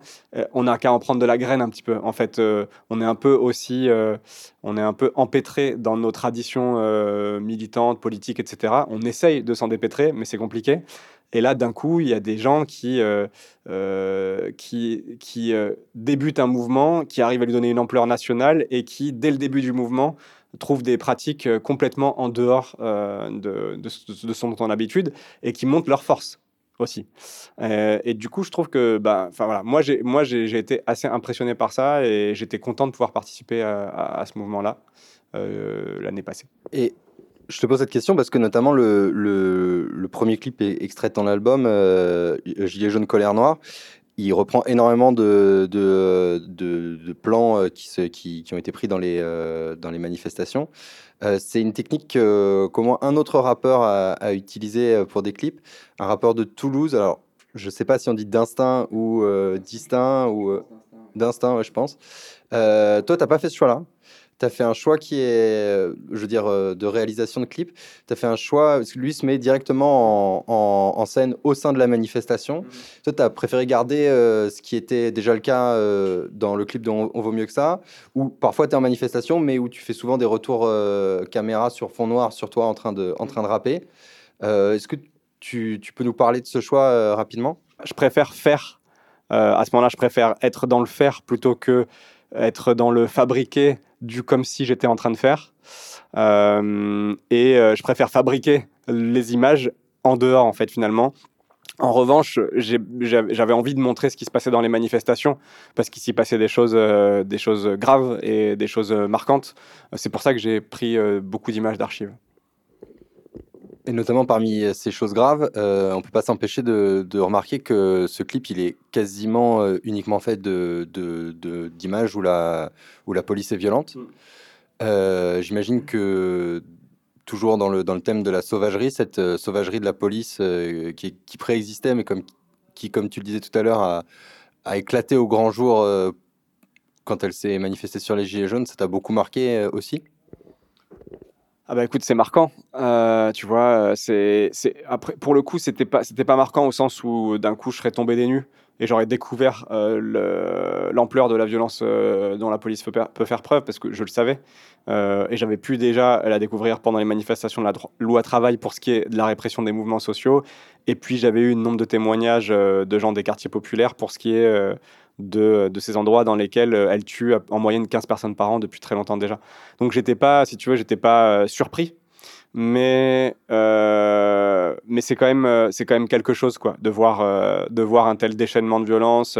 on n'a qu'à en prendre de la graine un petit peu. En fait, on est un peu aussi, on est un peu empêtré dans nos traditions militantes, politiques, etc. On essaye de s'en dépêtrer, mais c'est compliqué. Et là, d'un coup, il y a des gens qui, euh, euh, qui, qui euh, débutent un mouvement, qui arrivent à lui donner une ampleur nationale et qui, dès le début du mouvement, trouvent des pratiques complètement en dehors de, de, son son habitude et qui montent leur force aussi. et du coup, je trouve que, bah, voilà, moi, j'ai, moi, j'ai, été assez impressionné par ça et j'étais content de pouvoir participer à, ce mouvement-là l'année passée. Et je te pose cette question parce que notamment le, le, premier clip est extrait dans l'album euh, Gilet jaune colère noire. Il reprend énormément de, plans euh, qui, ont été pris dans les, euh, manifestations. c'est une technique qu'au moins un autre rappeur a, a utilisé pour des clips, un rappeur de Toulouse. Alors, je ne sais pas si on dit d'instinct ou distinct ou d'instinct, je pense. toi, tu n'as pas fait ce choix-là? Tu as fait un choix qui est, je veux dire, euh, de réalisation de clip. Tu as fait un choix, parce que lui se met directement en, scène au sein de la manifestation. Mmh. Toi, tu as préféré garder euh, ce qui était déjà le cas euh, dans le clip de On, vaut mieux que ça, où parfois tu es en manifestation, mais où tu fais souvent des retours caméra sur fond noir sur toi en train de, en train de rapper. Est-ce que tu, tu, peux nous parler de ce choix rapidement? Je préfère faire. à ce moment-là, je préfère être dans le faire plutôt que être dans le fabriquer du comme si j'étais en train de faire. Euh, et euh, je préfère fabriquer les images en dehors, en fait, finalement. En revanche, j'avais envie de montrer ce qui se passait dans les manifestations parce qu'il s'y passait des choses, euh, des choses graves et des choses marquantes. C'est pour ça que j'ai pris beaucoup d'images d'archives. Et notamment parmi ces choses graves, euh, on ne peut pas s'empêcher de, remarquer que ce clip, il est quasiment euh, uniquement fait d'images de, de, où, la, où la police est violente. Mm. Euh, j'imagine que toujours dans le, dans le thème de la sauvagerie, cette sauvagerie de la police qui, qui, préexistait, mais comme, qui, comme tu le disais tout à l'heure, a, a, éclaté au grand jour quand elle s'est manifestée sur les Gilets jaunes, ça t'a beaucoup marqué aussi? Ah bah écoute, c'est marquant. Euh, tu vois, euh, c'est, c'est après pour le coup, c'était pas c'était pas marquant au sens où d'un coup je serais tombé des nues et j'aurais découvert euh, l'ampleur de la violence dont la police peut, faire preuve parce que je le savais et j'avais pu déjà la découvrir pendant les manifestations de la loi travail pour ce qui est de la répression des mouvements sociaux et puis j'avais eu un nombre de témoignages de gens des quartiers populaires pour ce qui est de, ces endroits dans lesquels euh, elle tue en moyenne 15 personnes par an depuis très longtemps déjà. Donc j'étais pas, si tu veux, j'étais pas euh, surpris, mais euh, mais c'est quand même quand même quelque chose quoi de voir de voir un tel déchaînement de violence.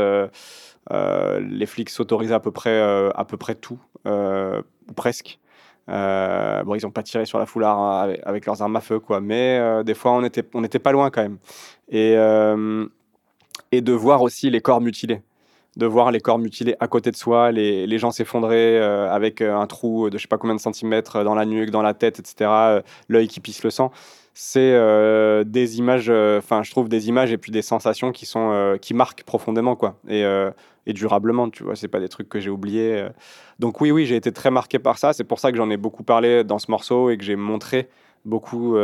les flics s'autorisent à peu près à peu près tout ou presque. bon, ils n'ont pas tiré sur la foulard hein, avec, leurs armes à feu, quoi. Mais des fois, on était, on pas loin quand même. Et, et de voir aussi les corps mutilés de voir les corps mutilés à côté de soi, les, les gens s'effondrer euh, avec euh, un trou de je sais pas combien de centimètres dans la nuque, dans la tête, etc., euh, l'œil qui pisse le sang. C'est des images, enfin, je trouve des images et puis des sensations qui sont qui marquent profondément, quoi, et, et durablement, tu vois. C'est pas des trucs que j'ai oubliés. Donc oui, oui, j'ai été très marqué par ça. C'est pour ça que j'en ai beaucoup parlé dans ce morceau et que j'ai montré beaucoup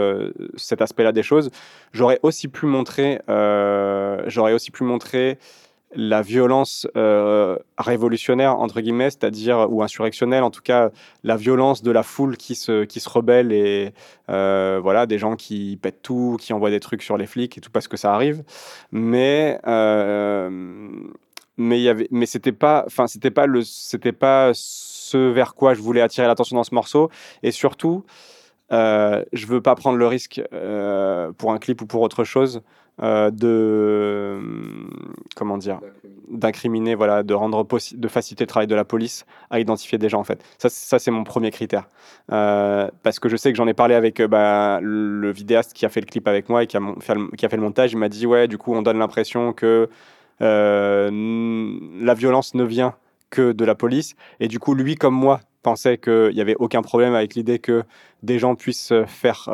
cet aspect-là des choses. J'aurais aussi pu montrer, j'aurais aussi pu montrer la violence euh, révolutionnaire, entre guillemets, c'est-à-dire, ou insurrectionnelle, en tout cas, la violence de la foule qui se, qui se rebelle et euh, voilà, des gens qui pètent tout, qui envoient des trucs sur les flics et tout parce que ça arrive. Mais, euh, mais, c'était pas, enfin, c'était pas le, c'était pas ce vers quoi je voulais attirer l'attention dans ce morceau. Et surtout, je veux pas prendre le risque pour un clip ou pour autre chose de comment dire d'incriminer voilà de rendre de faciliter le travail de la police à identifier des gens en fait. Ça, ça c'est mon premier critère. Euh, parce que je sais que j'en ai parlé avec euh, bah, le vidéaste qui a fait le clip avec moi et qui a, fait le, qui a fait le montage. Il m'a dit ouais du coup on donne l'impression que euh, la violence ne vient que de la police et du coup lui comme moi pensait qu'il n'y avait aucun problème avec l'idée que des gens puissent faire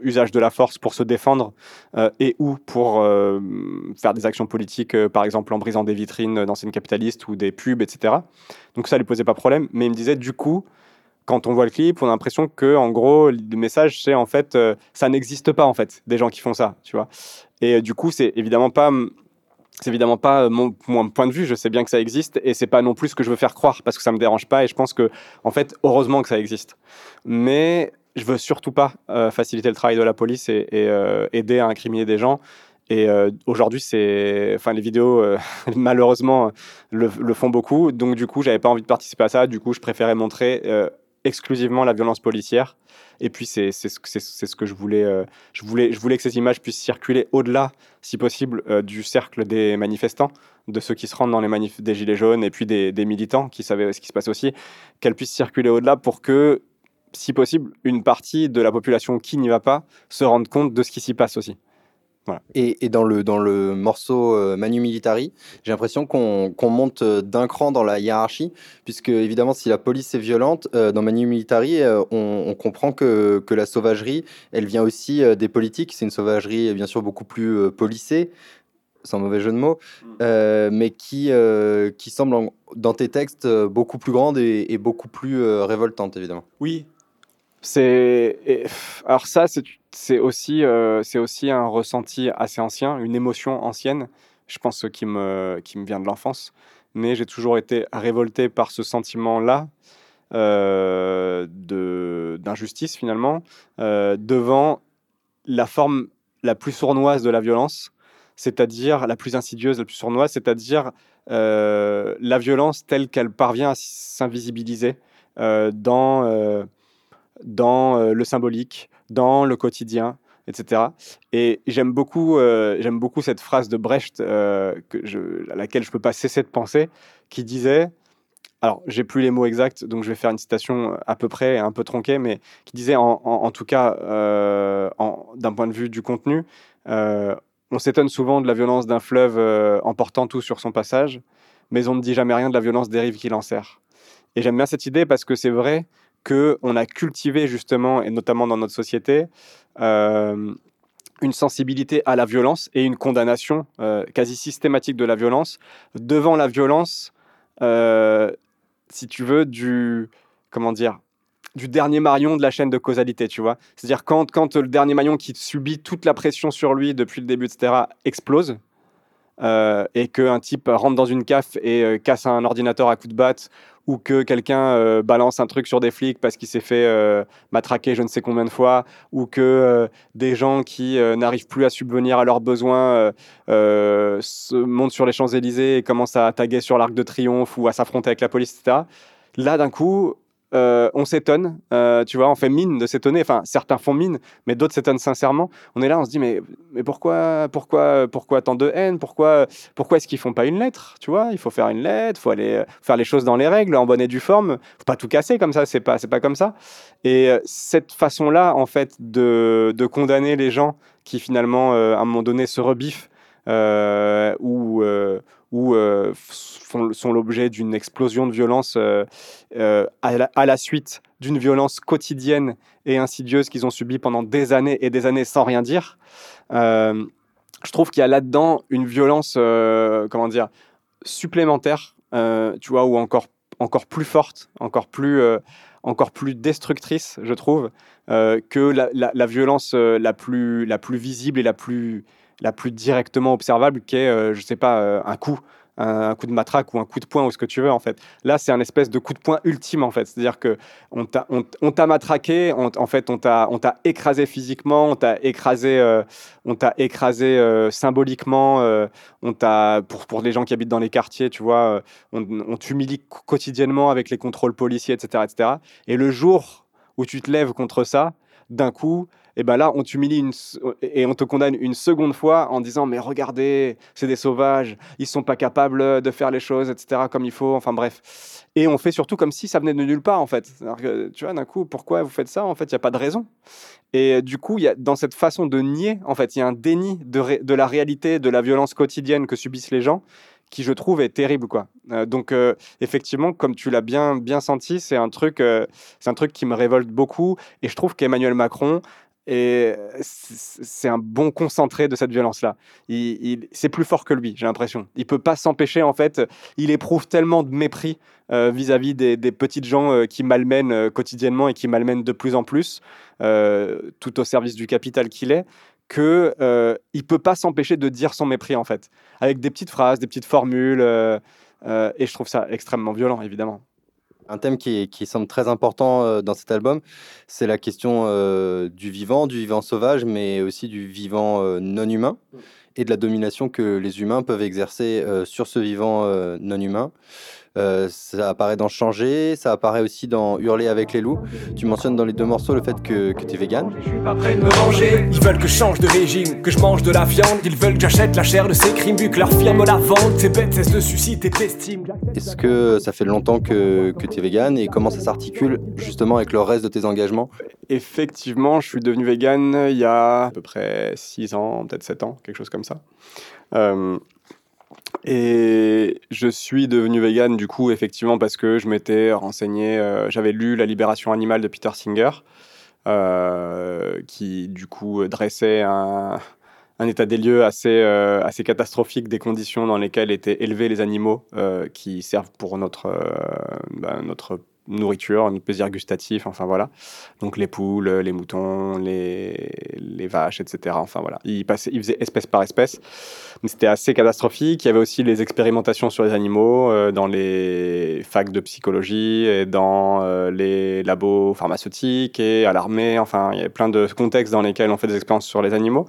usage de la force pour se défendre euh, et ou pour euh, faire des actions politiques, euh, par exemple en brisant des vitrines d'anciennes capitalistes ou des pubs, etc. Donc ça lui posait pas problème, mais il me disait du coup, quand on voit le clip, on a l'impression que en gros le message c'est en fait ça n'existe pas en fait des gens qui font ça, tu vois. Et du coup c'est évidemment pas c'est évidemment pas mon, mon, point de vue, je sais bien que ça existe et c'est pas non plus ce que je veux faire croire parce que ça me dérange pas et je pense que en fait heureusement que ça existe. Mais je veux surtout pas euh, faciliter le travail de la police et, euh, aider à incriminer des gens. Et euh, aujourd'hui, c'est, enfin, les vidéos, malheureusement, le, font beaucoup. Donc, du coup, j'avais pas envie de participer à ça. Du coup, je préférais montrer exclusivement la violence policière. Et puis, c'est ce, que je voulais, je voulais. Je voulais que ces images puissent circuler au-delà, si possible, du cercle des manifestants, de ceux qui se rendent dans les manifs des Gilets jaunes et puis des, des militants qui savaient ce qui se passe aussi, qu'elles puissent circuler au-delà pour que si possible, une partie de la population qui n'y va pas se rende compte de ce qui s'y passe aussi. Voilà. Et, dans, le, dans le morceau euh, Manu Militari, j'ai l'impression qu'on monte euh, d'un cran dans la hiérarchie, puisque évidemment, si la police est violente, euh, dans Manu Militari, on, comprend que, que, la sauvagerie, elle vient aussi des politiques. C'est une sauvagerie, bien sûr, beaucoup plus policée, sans mauvais jeu de mots, mm. mais qui, qui semble, dans tes textes, beaucoup plus grande et, et beaucoup plus révoltante, évidemment. Oui, c'est alors ça c'est aussi euh, c'est aussi un ressenti assez ancien, une émotion ancienne. Je pense qui me qui me vient de l'enfance, mais j'ai toujours été révolté par ce sentiment-là euh, de d'injustice finalement euh, devant la forme la plus sournoise de la violence, c'est-à-dire la plus insidieuse, la plus sournoise, c'est-à-dire la violence telle qu'elle parvient à s'invisibiliser dans dans euh, le symbolique, dans le quotidien, etc. Et j'aime beaucoup, euh, beaucoup cette phrase de Brecht euh, à laquelle je peux pas cesser de penser, qui disait, alors j'ai plus les mots exacts, donc je vais faire une citation à peu près un peu tronquée, mais qui disait en, tout cas, d'un point de vue du contenu, on s'étonne souvent de la violence d'un fleuve emportant tout sur son passage, mais on ne dit jamais rien de la violence des rives qui l'enserre. Et j'aime bien cette idée parce que c'est vrai qu'on a cultivé justement, et notamment dans notre société, euh, une sensibilité à la violence et une condamnation euh, quasi systématique de la violence devant la violence, euh, si tu veux, du comment dire, du dernier maillon de la chaîne de causalité, tu vois. C'est-à-dire quand, quand le dernier maillon qui subit toute la pression sur lui depuis le début, etc., explose, euh, et qu'un type rentre dans une caf et casse un ordinateur à coups de batte ou que quelqu'un euh, balance un truc sur des flics parce qu'il s'est fait euh, matraquer je ne sais combien de fois, ou que euh, des gens qui n'arrivent plus à subvenir à leurs besoins se montent sur les Champs-Élysées et commencent à taguer sur l'Arc de Triomphe ou à s'affronter avec la police, etc. Là, d'un coup, euh, on s'étonne, euh, tu vois, on fait mine de s'étonner. Enfin, certains font mine, mais d'autres s'étonnent sincèrement. On est là, on se dit, mais, pourquoi, pourquoi, pourquoi tant de haine? Pourquoi, pourquoi est-ce qu'ils font pas une lettre? Tu vois, il faut faire une lettre, faut aller euh, faire les choses dans les règles, en bonne et due forme. Faut pas tout casser comme ça, c'est pas, c'est pas comme ça. Et cette façon-là, en fait, de, de, condamner les gens qui finalement, à un moment donné, se rebiffent ou ou euh, sont l'objet d'une explosion de violence euh, euh, à, la, suite d'une violence quotidienne et insidieuse qu'ils ont subie pendant des années et des années sans rien dire. je trouve qu'il y a là-dedans une violence, comment dire, supplémentaire, tu vois, ou encore, encore plus forte, encore plus encore plus destructrice, je trouve, que la, la violence la, plus, la plus visible et la plus, la plus directement observable, qui est, je sais pas, un coup un coup de matraque ou un coup de poing ou ce que tu veux en fait. Là, c'est un espèce de coup de poing ultime en fait. C'est-à-dire que on t'a on, matraqué, en fait, on t'a on écrasé physiquement, on t'a écrasé euh, on écrasé euh, symboliquement, euh, on t'a pour pour les gens qui habitent dans les quartiers, tu vois, on, on t'humilie quotidiennement avec les contrôles policiers, etc., etc. Et le jour où tu te lèves contre ça, d'un coup, et ben là, on t'humilie et on te condamne une seconde fois en disant mais regardez, c'est des sauvages, ils sont pas capables de faire les choses, etc. comme il faut. Enfin bref. Et on fait surtout comme si ça venait de nulle part en fait. tu vois, d'un coup, pourquoi vous faites ça En fait, il y a pas de raison. Et du coup, y a, dans cette façon de nier, en fait, il y a un déni de, la réalité, de la violence quotidienne que subissent les gens qui je trouve est terrible quoi. Euh, donc euh, effectivement, comme tu l'as bien bien senti, c'est un truc euh, c'est un truc qui me révolte beaucoup et je trouve qu'Emmanuel Macron et c'est un bon concentré de cette violence-là. Il, c'est plus fort que lui, j'ai l'impression. Il peut pas s'empêcher, en fait. Il éprouve tellement de mépris vis-à-vis des, petites gens qui malmènent quotidiennement et qui malmènent de plus en plus, tout au service du capital qu'il est, que euh, il peut pas s'empêcher de dire son mépris en fait, avec des petites phrases, des petites formules, euh, euh, et je trouve ça extrêmement violent évidemment. Un thème qui, qui semble très important euh, dans cet album, c'est la question du vivant, du vivant sauvage, mais aussi du vivant non humain et de la domination que les humains peuvent exercer sur ce vivant non humain. Euh, ça apparaît dans Changer, ça apparaît aussi dans Hurler avec les loups. Tu mentionnes dans les deux morceaux le fait que, que tu es vegan. Je suis pas prêt de me manger. Ils veulent que je change de régime, que je mange de la viande. Ils veulent que j'achète la chair de ces crimes, vu que leur firme la vente. Ces bêtes cessent de susciter t'estimes. Est-ce que ça fait longtemps que, que tu es vegan et comment ça s'articule justement avec le reste de tes engagements? Effectivement, je suis devenu vegan il y a à peu près 6 ans, peut-être 7 ans, quelque chose comme ça. Euh, et je suis devenu vegan du coup effectivement parce que je m'étais renseigné, euh, j'avais lu La libération animale de Peter Singer, euh, qui du coup dressait un, état des lieux assez, euh, assez catastrophique des conditions dans lesquelles étaient élevés les animaux qui servent pour notre, bah, notre nourriture, notre plaisir gustatif, enfin voilà. Donc les poules, les moutons, les, vaches, etc. Enfin voilà. Il, passait, il faisait espèce par espèce. C'était assez catastrophique. Il y avait aussi les expérimentations sur les animaux euh, dans les facs de psychologie et dans euh, les labos pharmaceutiques et à l'armée. Enfin, il y avait plein de contextes dans lesquels on fait des expériences sur les animaux.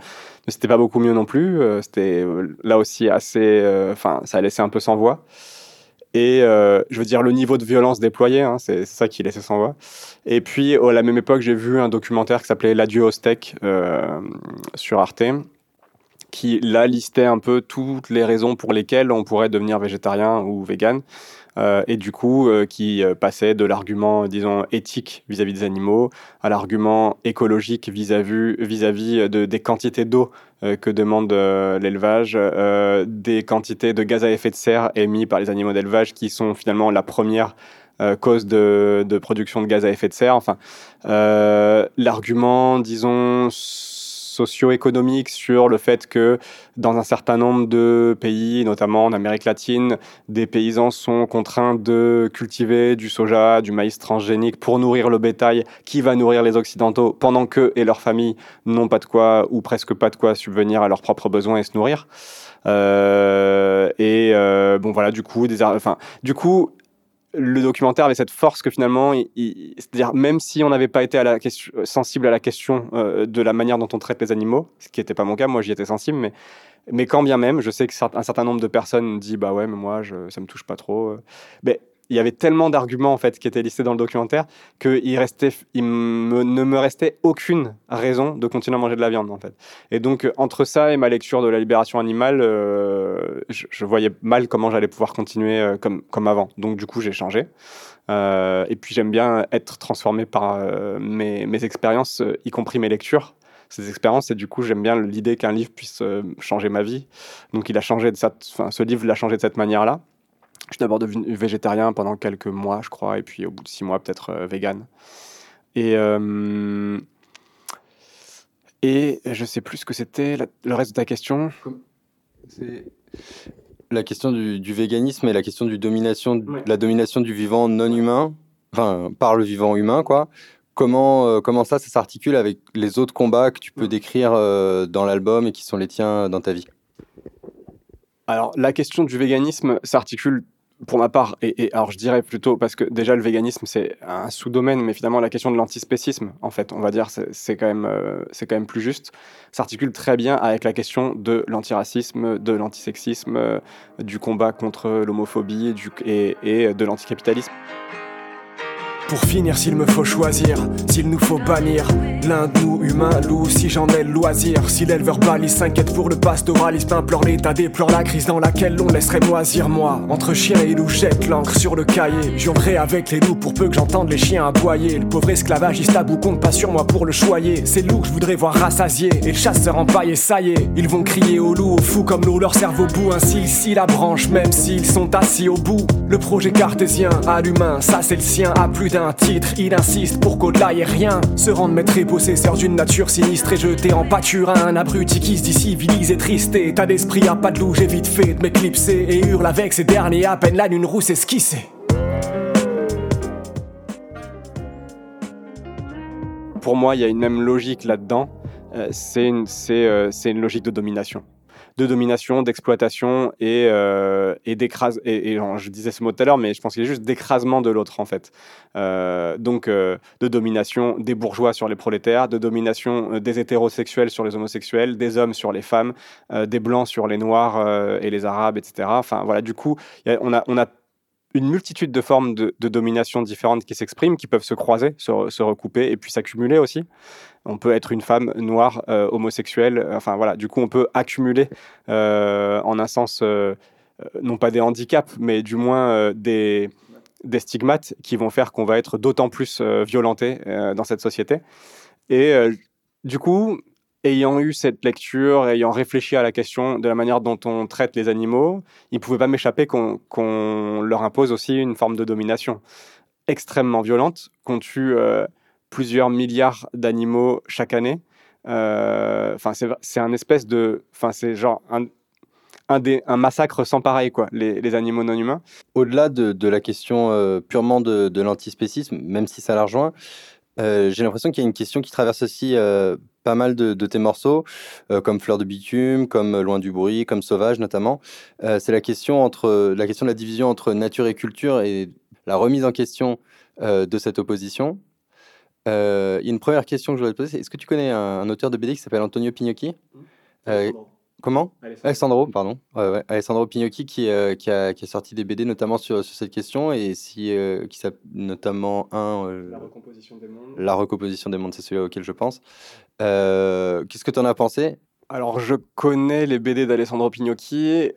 Mais c'était pas beaucoup mieux non plus. Euh, c'était là aussi assez. Enfin, ça a laissé un peu sans voix. Et euh, je veux dire, le niveau de violence déployé, hein, c'est ça qui laissait sans voix. Et puis, à la même époque, j'ai vu un documentaire qui s'appelait L'adieu au steak euh, sur Arte, qui là listait un peu toutes les raisons pour lesquelles on pourrait devenir végétarien ou vegan. Euh, et du coup euh, qui euh, passait de l'argument, disons, éthique vis-à-vis des animaux à l'argument écologique vis-à-vis vis-à-vis de, des quantités d'eau que demande l'élevage, des quantités de gaz à effet de serre émis par les animaux d'élevage qui sont finalement la première cause de, production de gaz à effet de serre. Enfin, l'argument, disons, socio-économique sur le fait que dans un certain nombre de pays, notamment en Amérique latine, des paysans sont contraints de cultiver du soja, du maïs transgénique pour nourrir le bétail qui va nourrir les Occidentaux pendant qu'eux et leurs familles n'ont pas de quoi ou presque pas de quoi subvenir à leurs propres besoins et se nourrir. Euh, et euh, bon voilà, du coup, des, enfin, du coup, le documentaire avait cette force que finalement, c'est-à-dire même si on n'avait pas été sensible à la question euh, de la manière dont on traite les animaux, ce qui n'était pas mon cas, moi j'y étais sensible, mais, mais quand bien même, je sais qu'un certain nombre de personnes disent bah ouais, mais moi je, ça me touche pas trop. Euh. Mais il y avait tellement d'arguments en fait qui étaient listés dans le documentaire qu'il restait, il ne me restait aucune raison de continuer à manger de la viande en fait. Et donc entre ça et ma lecture de la libération animale, euh, je, voyais mal comment j'allais pouvoir continuer euh, comme comme avant. Donc du coup j'ai changé. Euh, et puis j'aime bien être transformé par mes, expériences, y compris mes lectures ces expériences et du coup j'aime bien l'idée qu'un livre puisse changer ma vie donc il a changé de enfin, ce livre l'a changé de cette manière là je suis d'abord devenu végétarien pendant quelques mois, je crois, et puis au bout de six mois, peut-être euh, vegan. Et, euh, et je sais plus ce que c'était le reste de ta question. C'est la question du, véganisme et la question du domination, de la domination du vivant non humain, enfin par le vivant humain, quoi. Comment, euh, comment ça, ça s'articule avec les autres combats que tu peux décrire dans l'album et qui sont les tiens dans ta vie? Alors, la question du véganisme s'articule pour ma part, et, alors je dirais plutôt, parce que déjà le véganisme c'est un sous-domaine, mais finalement la question de l'antispécisme, en fait, on va dire, c'est quand, même, euh, quand même plus juste, s'articule très bien avec la question de l'antiracisme, de l'antisexisme, euh, du combat contre l'homophobie et de l'anticapitalisme. Pour finir, s'il me faut choisir, s'il nous faut bannir l'un nous, humain, loup, si j'en ai le loisir. Si l'éleveur balise s'inquiète pour le pastoralisme, implore l'état, déplore la crise dans laquelle l'on laisserait moisir. Moi, entre chien et loup, jette l'encre sur le cahier. Jonglerai avec les loups pour peu que j'entende les chiens aboyer. Le pauvre esclavagiste à compte pas sur moi pour le choyer. C'est loup que je voudrais voir rassasier. Et le chasseur empaillé, ça y est. Ils vont crier au loup, au fou comme l'eau, leur cerveau bout. Ainsi, ici la branche, même s'ils sont assis au bout. Le projet cartésien à l'humain, ça c'est le sien, à plus titre. Il insiste pour qu'au-delà y ait rien. Se rendre maître et possesseur d'une nature sinistre et jeté en pâturin. Un abruti qui se dit civilisé, triste. État d'esprit à pas de loup, j'ai vite fait de m'éclipser. Et hurle avec ces derniers à peine la lune rousse esquissée. Pour moi, il y a une même logique là-dedans. Euh, c'est euh, une logique de domination de domination, d'exploitation et, euh, et d'écrase. Et, je disais ce mot tout à l'heure, mais je pense qu'il est juste d'écrasement de l'autre en fait. Euh, donc euh, de domination des bourgeois sur les prolétaires, de domination des hétérosexuels sur les homosexuels, des hommes sur les femmes, des blancs sur les noirs et les arabes, etc. Enfin voilà, du coup, on a, on a une multitude de formes de, domination différentes qui s'expriment, qui peuvent se croiser, se, recouper et puis s'accumuler aussi. On peut être une femme noire, euh, homosexuelle, euh, enfin voilà, du coup on peut accumuler euh, en un sens, non pas des handicaps, mais du moins des, stigmates qui vont faire qu'on va être d'autant plus violenté dans cette société. Et du coup, ayant eu cette lecture, ayant réfléchi à la question de la manière dont on traite les animaux, il ne pouvait pas m'échapper qu'on leur impose aussi une forme de domination extrêmement violente, qu'on tue plusieurs milliards d'animaux chaque année. Euh, enfin, c'est un espèce de, enfin, c'est genre un, massacre sans pareil, quoi, les, animaux non humains. Au-delà de, la question euh, purement de, de l'antispécisme, même si ça la rejoint, euh, j'ai l'impression qu'il y a une question qui traverse aussi pas mal de, tes morceaux, comme Fleur de bitume, comme Loin du bruit, comme Sauvage notamment. c'est la la question de la division entre nature et culture et la remise en question de cette opposition. Il y a une première question que je voudrais te poser. Est-ce que tu connais un, auteur de BD qui s'appelle Antonio Pignocchi mmh. Comment? Alessandro. pardon. Alessandro Pignocchi qui, euh, qui, a, qui, a, sorti des BD notamment sur, sur cette question et si, euh, qui notamment un. Euh, la recomposition des mondes. La recomposition des mondes, c'est celui auquel je pense. Qu'est-ce que tu en as pensé? Alors, je connais les BD d'Alessandro Pignocchi.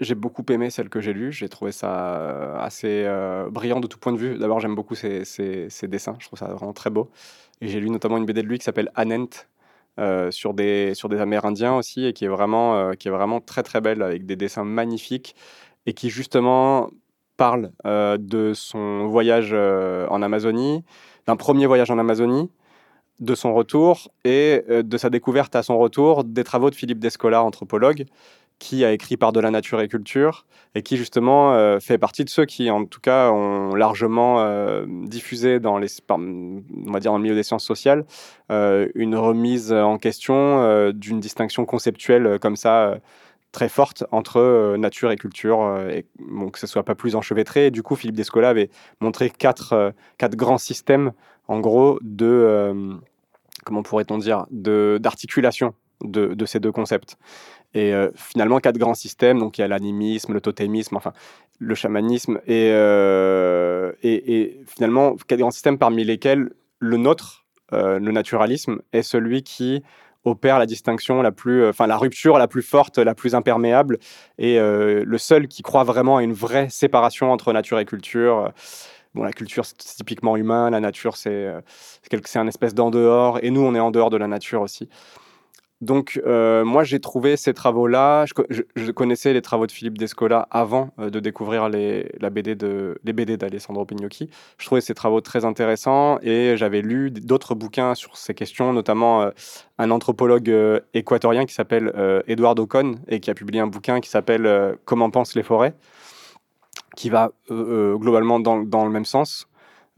j'ai beaucoup aimé celle que j'ai lue. J'ai trouvé ça assez brillant de tout point de vue. D'abord, j'aime beaucoup ses, dessins. Je trouve ça vraiment très beau. Et j'ai lu notamment une BD de lui qui s'appelle Anent, euh, sur, des, sur des Amérindiens aussi, et qui est, vraiment, euh, qui est vraiment très très belle, avec des dessins magnifiques, et qui justement parle euh, de son voyage en Amazonie, d'un premier voyage en Amazonie, de son retour, et de sa découverte à son retour des travaux de Philippe Descola, anthropologue, qui a écrit Par de la nature et culture, et qui justement euh, fait partie de ceux qui, en tout cas, ont largement euh, diffusé dans les, on va dire dans le milieu des sciences sociales, euh, une remise en question d'une distinction conceptuelle comme ça très forte entre nature et culture, et bon, que ce soit pas plus enchevêtré. Et du coup, Philippe Descola avait montré quatre, quatre grands systèmes, en gros, de comment pourrait-on dire, d'articulation de, de, ces deux concepts. Et euh, finalement, quatre grands systèmes, donc il y a l'animisme, le totémisme, enfin le chamanisme, et, euh, et, finalement, quatre grands systèmes parmi lesquels le nôtre, euh, le naturalisme, est celui qui opère la distinction la plus, enfin la rupture la plus forte, la plus imperméable, et le seul qui croit vraiment à une vraie séparation entre nature et culture. Bon, la culture, c'est typiquement humain, la nature, c'est c'est un espèce d'en dehors, et nous, on est en dehors de la nature aussi. Donc, euh, moi, j'ai trouvé ces travaux-là. Je, connaissais les travaux de Philippe Descola avant euh, de découvrir les, la BD de, les BD d'Alessandro Pignocchi. Je trouvais ces travaux très intéressants et j'avais lu d'autres bouquins sur ces questions, notamment euh, un anthropologue équatorien qui s'appelle Eduardo Ocon et qui a publié un bouquin qui s'appelle Comment pensent les forêts, qui va globalement dans, dans, le même sens.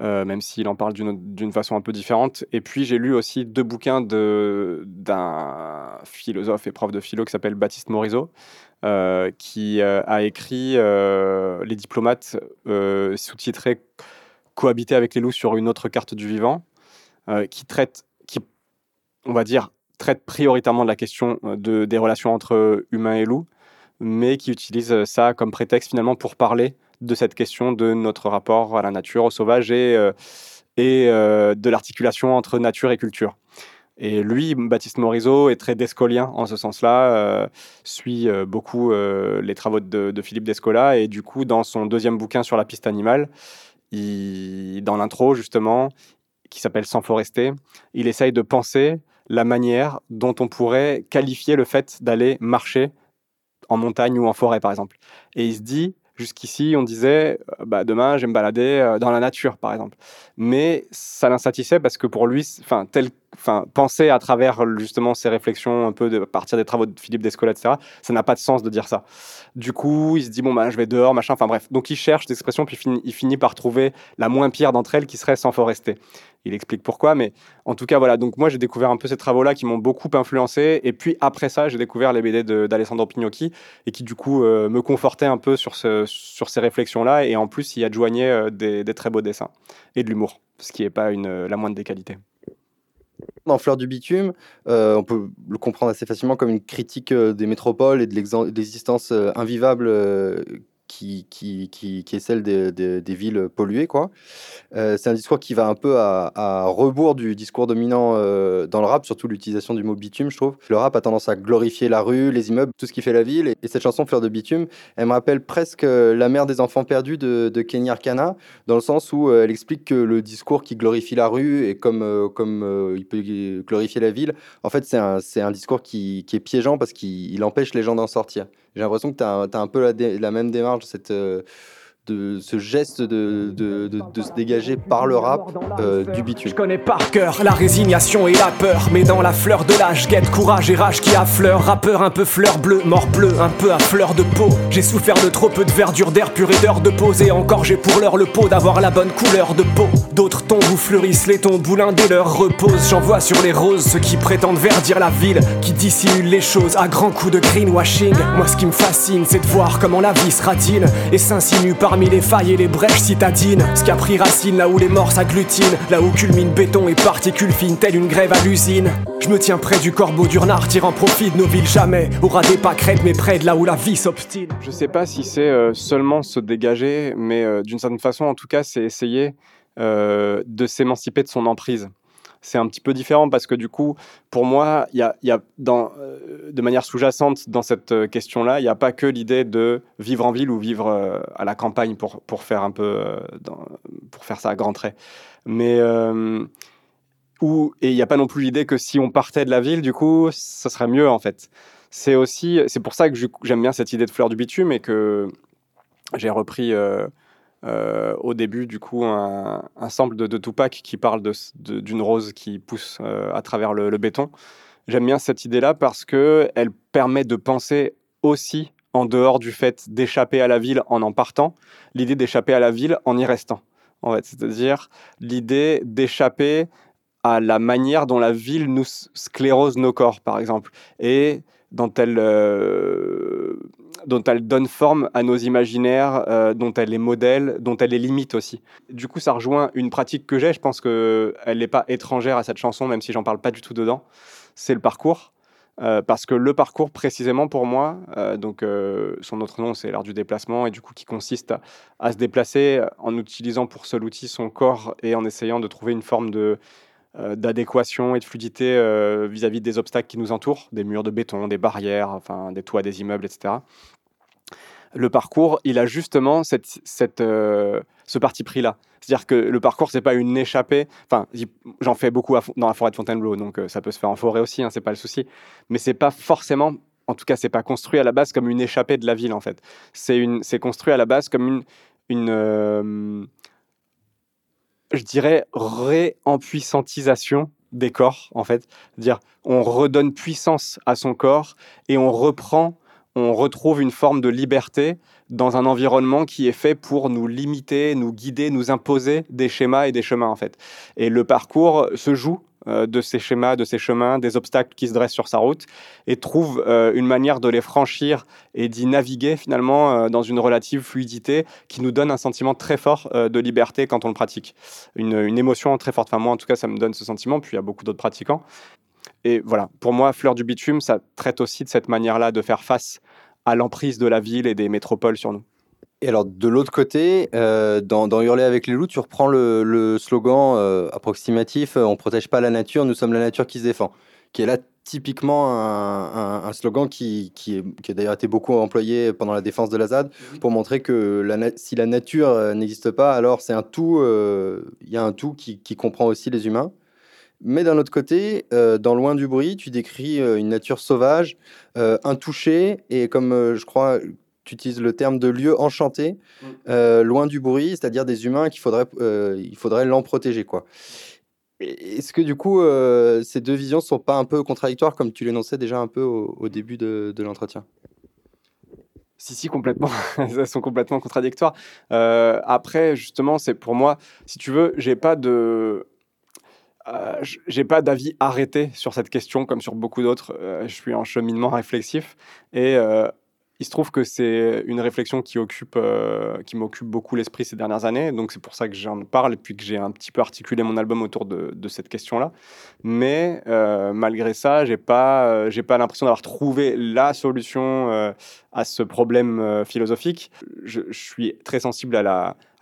Euh, même s'il en parle d'une façon un peu différente. Et puis j'ai lu aussi deux bouquins d'un philosophe et prof de philo qui s'appelle Baptiste Morisot, euh, qui euh, a écrit Les diplomates sous-titrés Cohabiter avec les loups sur une autre carte du vivant, qui traite, qui, on va dire, traite prioritairement de la question de, des relations entre humains et loups, mais qui utilise ça comme prétexte finalement pour parler de cette question de notre rapport à la nature, au sauvage et, euh, et euh, de l'articulation entre nature et culture. Et lui, Baptiste Morisot, est très descolien en ce sens-là, euh, suit beaucoup les travaux de, Philippe Descola, et du coup, dans son deuxième bouquin sur la piste animale, dans l'intro justement, qui s'appelle Sans forester, il essaye de penser la manière dont on pourrait qualifier le fait d'aller marcher en montagne ou en forêt, par exemple. Et il se dit, Jusqu'ici, on disait, euh, bah, demain, je vais me balader euh, dans la nature, par exemple. Mais ça l'insatisfait parce que pour lui, enfin, tel, enfin, penser à travers justement ces réflexions un peu de à partir des travaux de Philippe Descola, etc., ça n'a pas de sens de dire ça. Du coup, il se dit, bon, bah, je vais dehors, machin, enfin bref. Donc, il cherche des expressions, puis il finit par trouver la moins pire d'entre elles qui serait sans forester il explique pourquoi. Mais en tout cas, voilà. Donc moi, j'ai découvert un peu ces travaux-là qui m'ont beaucoup influencé. Et puis après ça, j'ai découvert les BD d'Alessandro Pignocchi et qui du coup euh, me confortaient un peu sur, ce, sur ces réflexions-là. Et en plus, il adjoignait euh, des, très beaux dessins et de l'humour, ce qui n'est pas la moindre des qualités. Fleur du bitume, euh, on peut le comprendre assez facilement comme une critique des métropoles et de l'existence invivable qui, qui, qui, est celle des, des, villes polluées. Quoi. Euh, c'est un discours qui va un peu à, rebours du discours dominant euh, dans le rap, surtout l'utilisation du mot bitume, je trouve. Le rap a tendance à glorifier la rue, les immeubles, tout ce qui fait la ville. Et, cette chanson Fleur de bitume, elle me rappelle presque euh, La mère des enfants perdus de, de Kenny Arcana, dans le sens où elle explique que le discours qui glorifie la rue et comme, comme il peut glorifier la ville, en fait, c'est un, un, discours qui, est piégeant parce qu'il empêche les gens d'en sortir. J'ai l'impression que tu as, un peu la même démarche, euh, ce geste de, de, se dégager par le rap euh, du bitume. Je connais par cœur la résignation et la peur, mais dans la fleur de l'âge, guette courage et rage qui affleure. Rappeur un peu fleur bleue, mort bleu, un peu à fleur de peau. J'ai souffert de trop peu de verdure, d'air pur et d'heure de pause, et encore j'ai pour l'heure le pot d'avoir la bonne couleur de peau. D'autres tons où fleurissent les tons boulins dès leur repose. J'en vois sur les roses ceux qui prétendent verdir la ville, qui dissimulent les choses à grands coups de greenwashing. Moi ce qui me fascine, c'est de voir comment la vie se ratine et s'insinue par les failles et les brèches citadines. Ce qui a pris racine là où les morts s'agglutinent, là où culmine béton et particules fines, telle une grève à l'usine. Je me tiens près du corbeau d'Urnard, tirant profit de nos villes jamais. Aura des pâquerettes, mais près de là où la vie s'obstine. Je sais pas si c'est euh, seulement se dégager, mais euh, d'une certaine façon, en tout cas, c'est essayer euh, de s'émanciper de son emprise c'est un petit peu différent parce que du coup, pour moi, il y a, y a euh, de manière sous-jacente dans cette euh, question-là, il n'y a pas que l'idée de vivre en ville ou vivre euh, à la campagne pour, pour faire un peu, pour faire ça à grands traits. Mais ou et il n'y a pas non plus l'idée que si on partait de la ville, du coup, ça serait mieux en fait. C'est aussi, c'est pour ça que j'aime bien cette idée de fleur du bitume et que j'ai repris au début, du coup, un, sample de, Tupac qui parle d'une rose qui pousse euh, à travers le, béton. J'aime bien cette idée-là parce qu'elle permet de penser aussi en dehors du fait d'échapper à la ville en en partant, l'idée d'échapper à la ville en y restant. En fait, c'est-à-dire l'idée d'échapper à la manière dont la ville nous sclérose nos corps, par exemple, et dont elle euh, dont elle donne forme à nos imaginaires, euh, dont elle est modèle, dont elle est limite aussi. Du coup, ça rejoint une pratique que j'ai, je pense qu'elle n'est pas étrangère à cette chanson, même si j'en parle pas du tout dedans, c'est le parcours. Euh, parce que le parcours, précisément pour moi, euh, donc son autre nom, c'est l'art du déplacement, et du coup qui consiste à, se déplacer en utilisant pour seul outil son corps et en essayant de trouver une forme de d'adéquation et de fluidité vis-à-vis des obstacles qui nous entourent, des murs de béton, des barrières, enfin des toits des immeubles, etc le parcours, il a justement cette, cette, euh, ce parti pris-là. C'est-à-dire que le parcours, c'est pas une échappée. Enfin, j'en fais beaucoup dans la forêt de Fontainebleau, donc euh, ça peut se faire en forêt aussi, hein, c'est pas le souci. Mais c'est pas forcément, en tout cas, c'est pas construit à la base comme une échappée de la ville, en fait. C'est construit à la base comme une, une euh, je dirais, réempuissantisation des corps, en fait. C'est-à-dire, on redonne puissance à son corps et on reprend on retrouve une forme de liberté dans un environnement qui est fait pour nous limiter, nous guider, nous imposer des schémas et des chemins en fait. Et le parcours se joue de ces schémas, de ces chemins, des obstacles qui se dressent sur sa route et trouve euh, une manière de les franchir et d'y naviguer finalement euh, dans une relative fluidité qui nous donne un sentiment très fort de liberté quand on le pratique. Une, une, émotion très forte. Enfin, moi, en tout cas, ça me donne ce sentiment. Puis il y a beaucoup d'autres pratiquants. Et voilà, pour moi, Fleur du bitume, ça traite aussi de cette manière-là de faire face à l'emprise de la ville et des métropoles sur nous. Et alors, de l'autre côté, euh, dans, Hurler avec les loups, tu reprends le, slogan euh, approximatif euh, On protège pas la nature, nous sommes la nature qui se défend. Qui est là typiquement un, slogan qui, qui, qui a d'ailleurs été beaucoup employé pendant la défense de la ZAD pour montrer que la si la nature n'existe pas, alors c'est un tout, il y a un tout qui, qui, comprend aussi les humains. Mais d'un autre côté, dans Loin du bruit, tu décris une nature sauvage, intouchée, et comme je crois tu utilises le terme de lieu enchanté, mm. euh, loin du bruit, c'est-à-dire des humains qu'il faudrait, euh, il faudrait l'en protéger. quoi. Est-ce que du coup, euh, ces deux visions ne sont pas un peu contradictoires, comme tu l'énonçais déjà un peu au, début de, l'entretien? Si, si, complètement. Elles sont complètement contradictoires. après, justement, c'est pour moi, si tu veux, j'ai pas de, j'ai pas d'avis arrêté sur cette question comme sur beaucoup d'autres. je suis en cheminement réflexif et il se trouve que c'est une réflexion qui occupe, euh, qui m'occupe beaucoup l'esprit ces dernières années, donc c'est pour ça que j'en parle et puis que j'ai un petit peu articulé mon album autour de, cette question-là. Mais euh, malgré ça, j'ai pas, euh, pas l'impression d'avoir trouvé la solution à ce problème philosophique. Je, suis très sensible à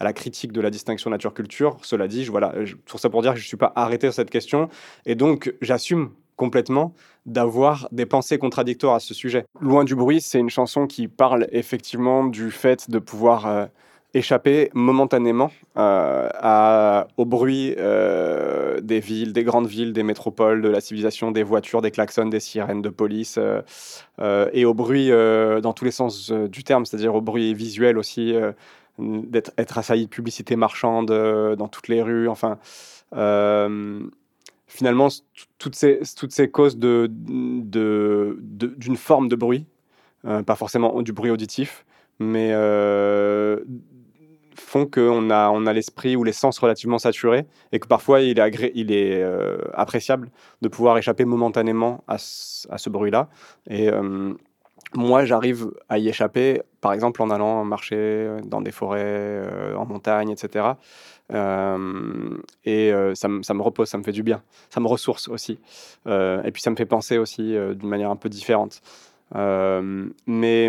la, critique de la distinction nature-culture. Cela dit, je, voilà, tout ça pour dire que je suis pas arrêté sur cette question et donc j'assume complètement d'avoir des pensées contradictoires à ce sujet. Loin du bruit, c'est une chanson qui parle effectivement du fait de pouvoir euh, échapper momentanément euh, au bruit euh, des villes, des grandes villes, des métropoles, de la civilisation, des voitures, des klaxons, des sirènes de police, et au bruit dans tous les sens du terme, c'est-à-dire au bruit visuel aussi, d'être être assailli de publicité marchande dans toutes les rues, enfin finalement, toutes ces, causes d'une de, de, forme de bruit, euh, pas forcément du bruit auditif, mais euh, font qu'on a, on a l'esprit ou les sens relativement saturés et que parfois il est, il est euh, appréciable de pouvoir échapper momentanément à, à ce bruit-là. Et moi, j'arrive à y échapper, par exemple en allant marcher dans des forêts, en montagne, etc. Euh, et euh, ça, ça, me repose, ça me fait du bien. Ça me ressource aussi. Euh, et puis ça me fait penser aussi d'une manière un peu différente. mais,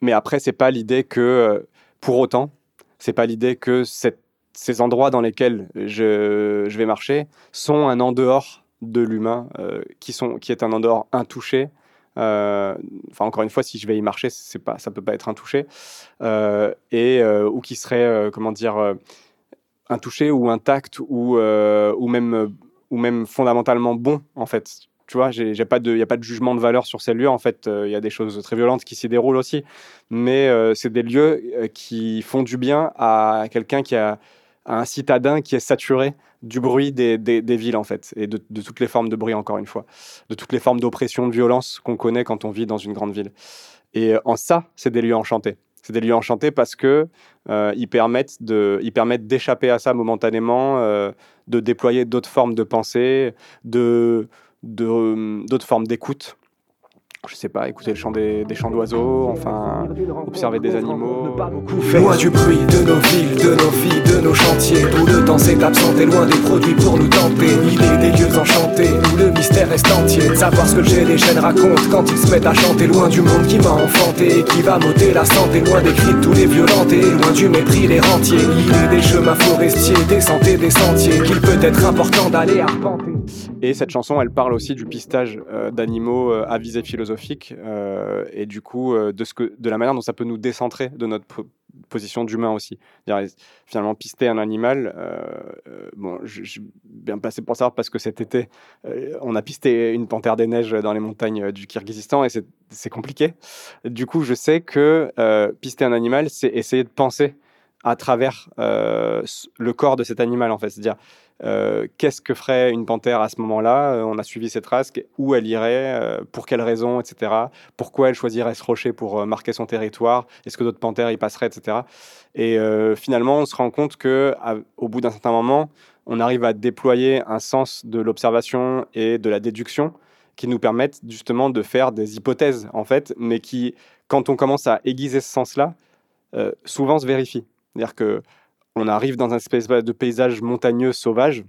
mais après, c'est pas l'idée que, pour autant, c'est pas l'idée que cette, ces endroits dans lesquels je, je, vais marcher sont un en dehors de l'humain, qui, sont, qui est un en dehors intouché, enfin encore une fois, si je vais y marcher, c'est pas, ça peut pas être intouché, euh, et ou qui serait, comment dire, intouché ou intact ou, euh, ou, même, euh, ou même fondamentalement bon, en fait. Tu vois, il n'y a pas de jugement de valeur sur ces lieux. En fait, euh, il y a des choses très violentes qui s'y déroulent aussi. Mais c'est des lieux qui font du bien à quelqu'un qui a un citadin qui est saturé du bruit des, des, villes, en fait, et de, toutes les formes de bruit, encore une fois, de toutes les formes d'oppression, de violence qu'on connaît quand on vit dans une grande ville. Et en ça, c'est des lieux enchantés. C'est des lieux enchantés parce que euh, ils permettent d'échapper à ça momentanément, euh, de déployer d'autres formes de pensée, d'autres formes d'écoute je sais pas, écouter le chant des, des chants d'oiseaux, enfin, observer des animaux. Loin du bruit de nos villes, de nos vies, de nos chantiers, où le temps s'est absenté, loin des produits pour nous tenter. Il est des lieux enchantés, où le mystère reste entier. De savoir ce que j'ai les chaînes racontent quand ils se mettent à chanter, loin du monde qui m'a enfanté, qui va m'ôter la santé, loin des cris de tous les violentés, loin du mépris des rentiers. Il est des chemins forestiers, des sentiers, des sentiers, qu'il peut être important d'aller arpenter. Et cette chanson, elle parle aussi du pistage euh, d'animaux euh, à visée philosophique euh, et du coup de, ce que, de la manière dont ça peut nous décentrer de notre position d'humain aussi. Finalement, pister un animal, bon, je, suis bien placé pour savoir parce que cet été, on a pisté une panthère des neiges dans les montagnes du Kyrgyzstan et c'est compliqué. Du coup, je sais que pister un animal, c'est essayer de penser à travers le corps de cet animal, en fait. C'est-à-dire, euh, qu'est-ce que ferait une panthère à ce moment-là? Euh, On a suivi ses traces, où elle irait, euh, pour quelles raisons, etc. Pourquoi elle choisirait ce rocher pour marquer son territoire? Est-ce que d'autres panthères y passeraient, etc. Et finalement, on se rend compte que au bout d'un certain moment, on arrive à déployer un sens de l'observation et de la déduction qui nous permettent justement de faire des hypothèses, en fait, mais qui, quand on commence à aiguiser ce sens-là, souvent se vérifient. C'est-à-dire que on arrive dans un espèce de paysage montagneux sauvage,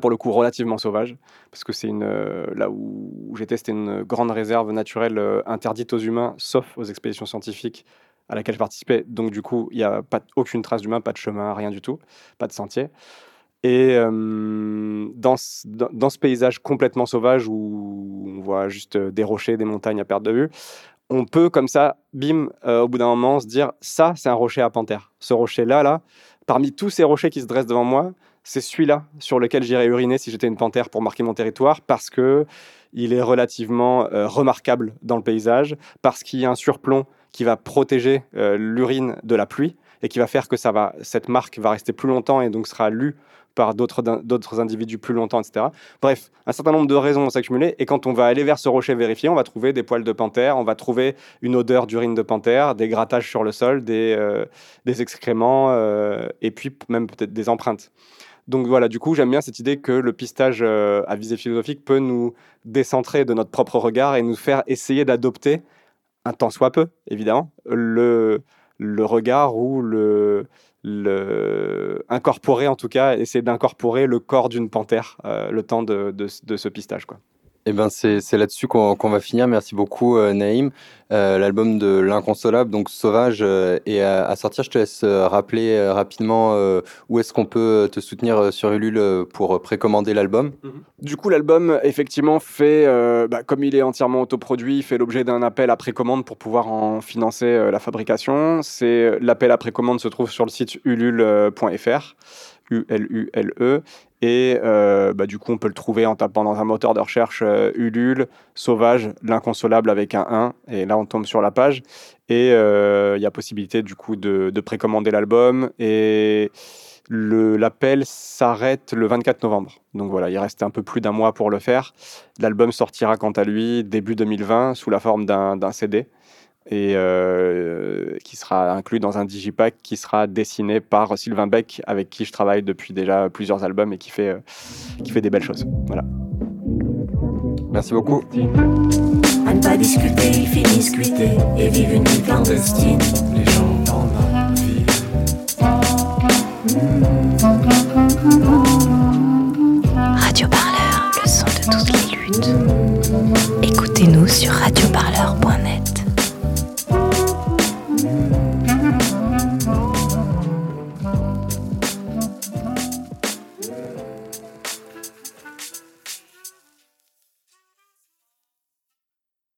pour le coup relativement sauvage, parce que c'est euh, là où j'étais, c'était une grande réserve naturelle euh, interdite aux humains, sauf aux expéditions scientifiques à laquelle je participais. Donc du coup, il n'y a pas aucune trace d'humain, pas de chemin, rien du tout, pas de sentier. Et euh, dans, ce paysage complètement sauvage où on voit juste des rochers, des montagnes à perte de vue, on peut comme ça, bim, au bout d'un moment, se dire ça, c'est un rocher à panthère. Ce rocher-là, là, Parmi tous ces rochers qui se dressent devant moi, c'est celui-là sur lequel j'irais uriner si j'étais une panthère pour marquer mon territoire, parce que il est relativement euh, remarquable dans le paysage, parce qu'il y a un surplomb qui va protéger euh, l'urine de la pluie et qui va faire que cette marque va rester plus longtemps et donc sera lue par d'autres individus plus longtemps, etc. Bref, un certain nombre de raisons vont s'accumuler. Et quand on va aller vers ce rocher vérifié, on va trouver des poils de panthère, on va trouver une odeur d'urine de panthère, des grattages sur le sol, des, euh, des excréments, euh, et puis même peut-être des empreintes. Donc voilà, du coup, j'aime bien cette idée que le pistage euh, à visée philosophique peut nous décentrer de notre propre regard et nous faire essayer d'adopter, un temps soit peu, évidemment, le, le regard ou le, incorporer en tout cas, essayer d'incorporer le corps d'une panthère euh, le temps de, de, ce pistage. Quoi. Eh ben c'est là-dessus qu'on va finir. Merci beaucoup, euh, Naïm. Euh, l'album de l'inconsolable, donc Sauvage, est à, sortir. Je te laisse rappeler rapidement où est-ce qu'on peut te soutenir sur Ulule pour précommander l'album? Du coup, l'album, effectivement, fait, bah, comme il est entièrement autoproduit, il fait l'objet d'un appel à précommande pour pouvoir en financer la fabrication. L'appel à précommande se trouve sur le site ulule.fr. U-L-U-L-E. Et euh, bah, du coup, on peut le trouver en tapant dans un moteur de recherche euh, Ulule, Sauvage, l'inconsolable avec un 1. Et là, on tombe sur la page. Et euh, il y a possibilité du coup de, précommander l'album. Et l'appel s'arrête le 24 novembre. Donc voilà, il reste un peu plus d'un mois pour le faire. L'album sortira quant à lui début 2020 sous la forme d'un CD et euh, qui sera inclus dans un digipack qui sera dessiné par Sylvain Beck avec qui je travaille depuis déjà plusieurs albums et qui fait, euh, qui fait des belles choses. Voilà. Merci beaucoup. À ne pas discuter, ils finissent cuiter et vivent une vie clandestine. Les gens dans. Radio Parleur, le son de toutes les luttes. Écoutez-nous sur Thank you.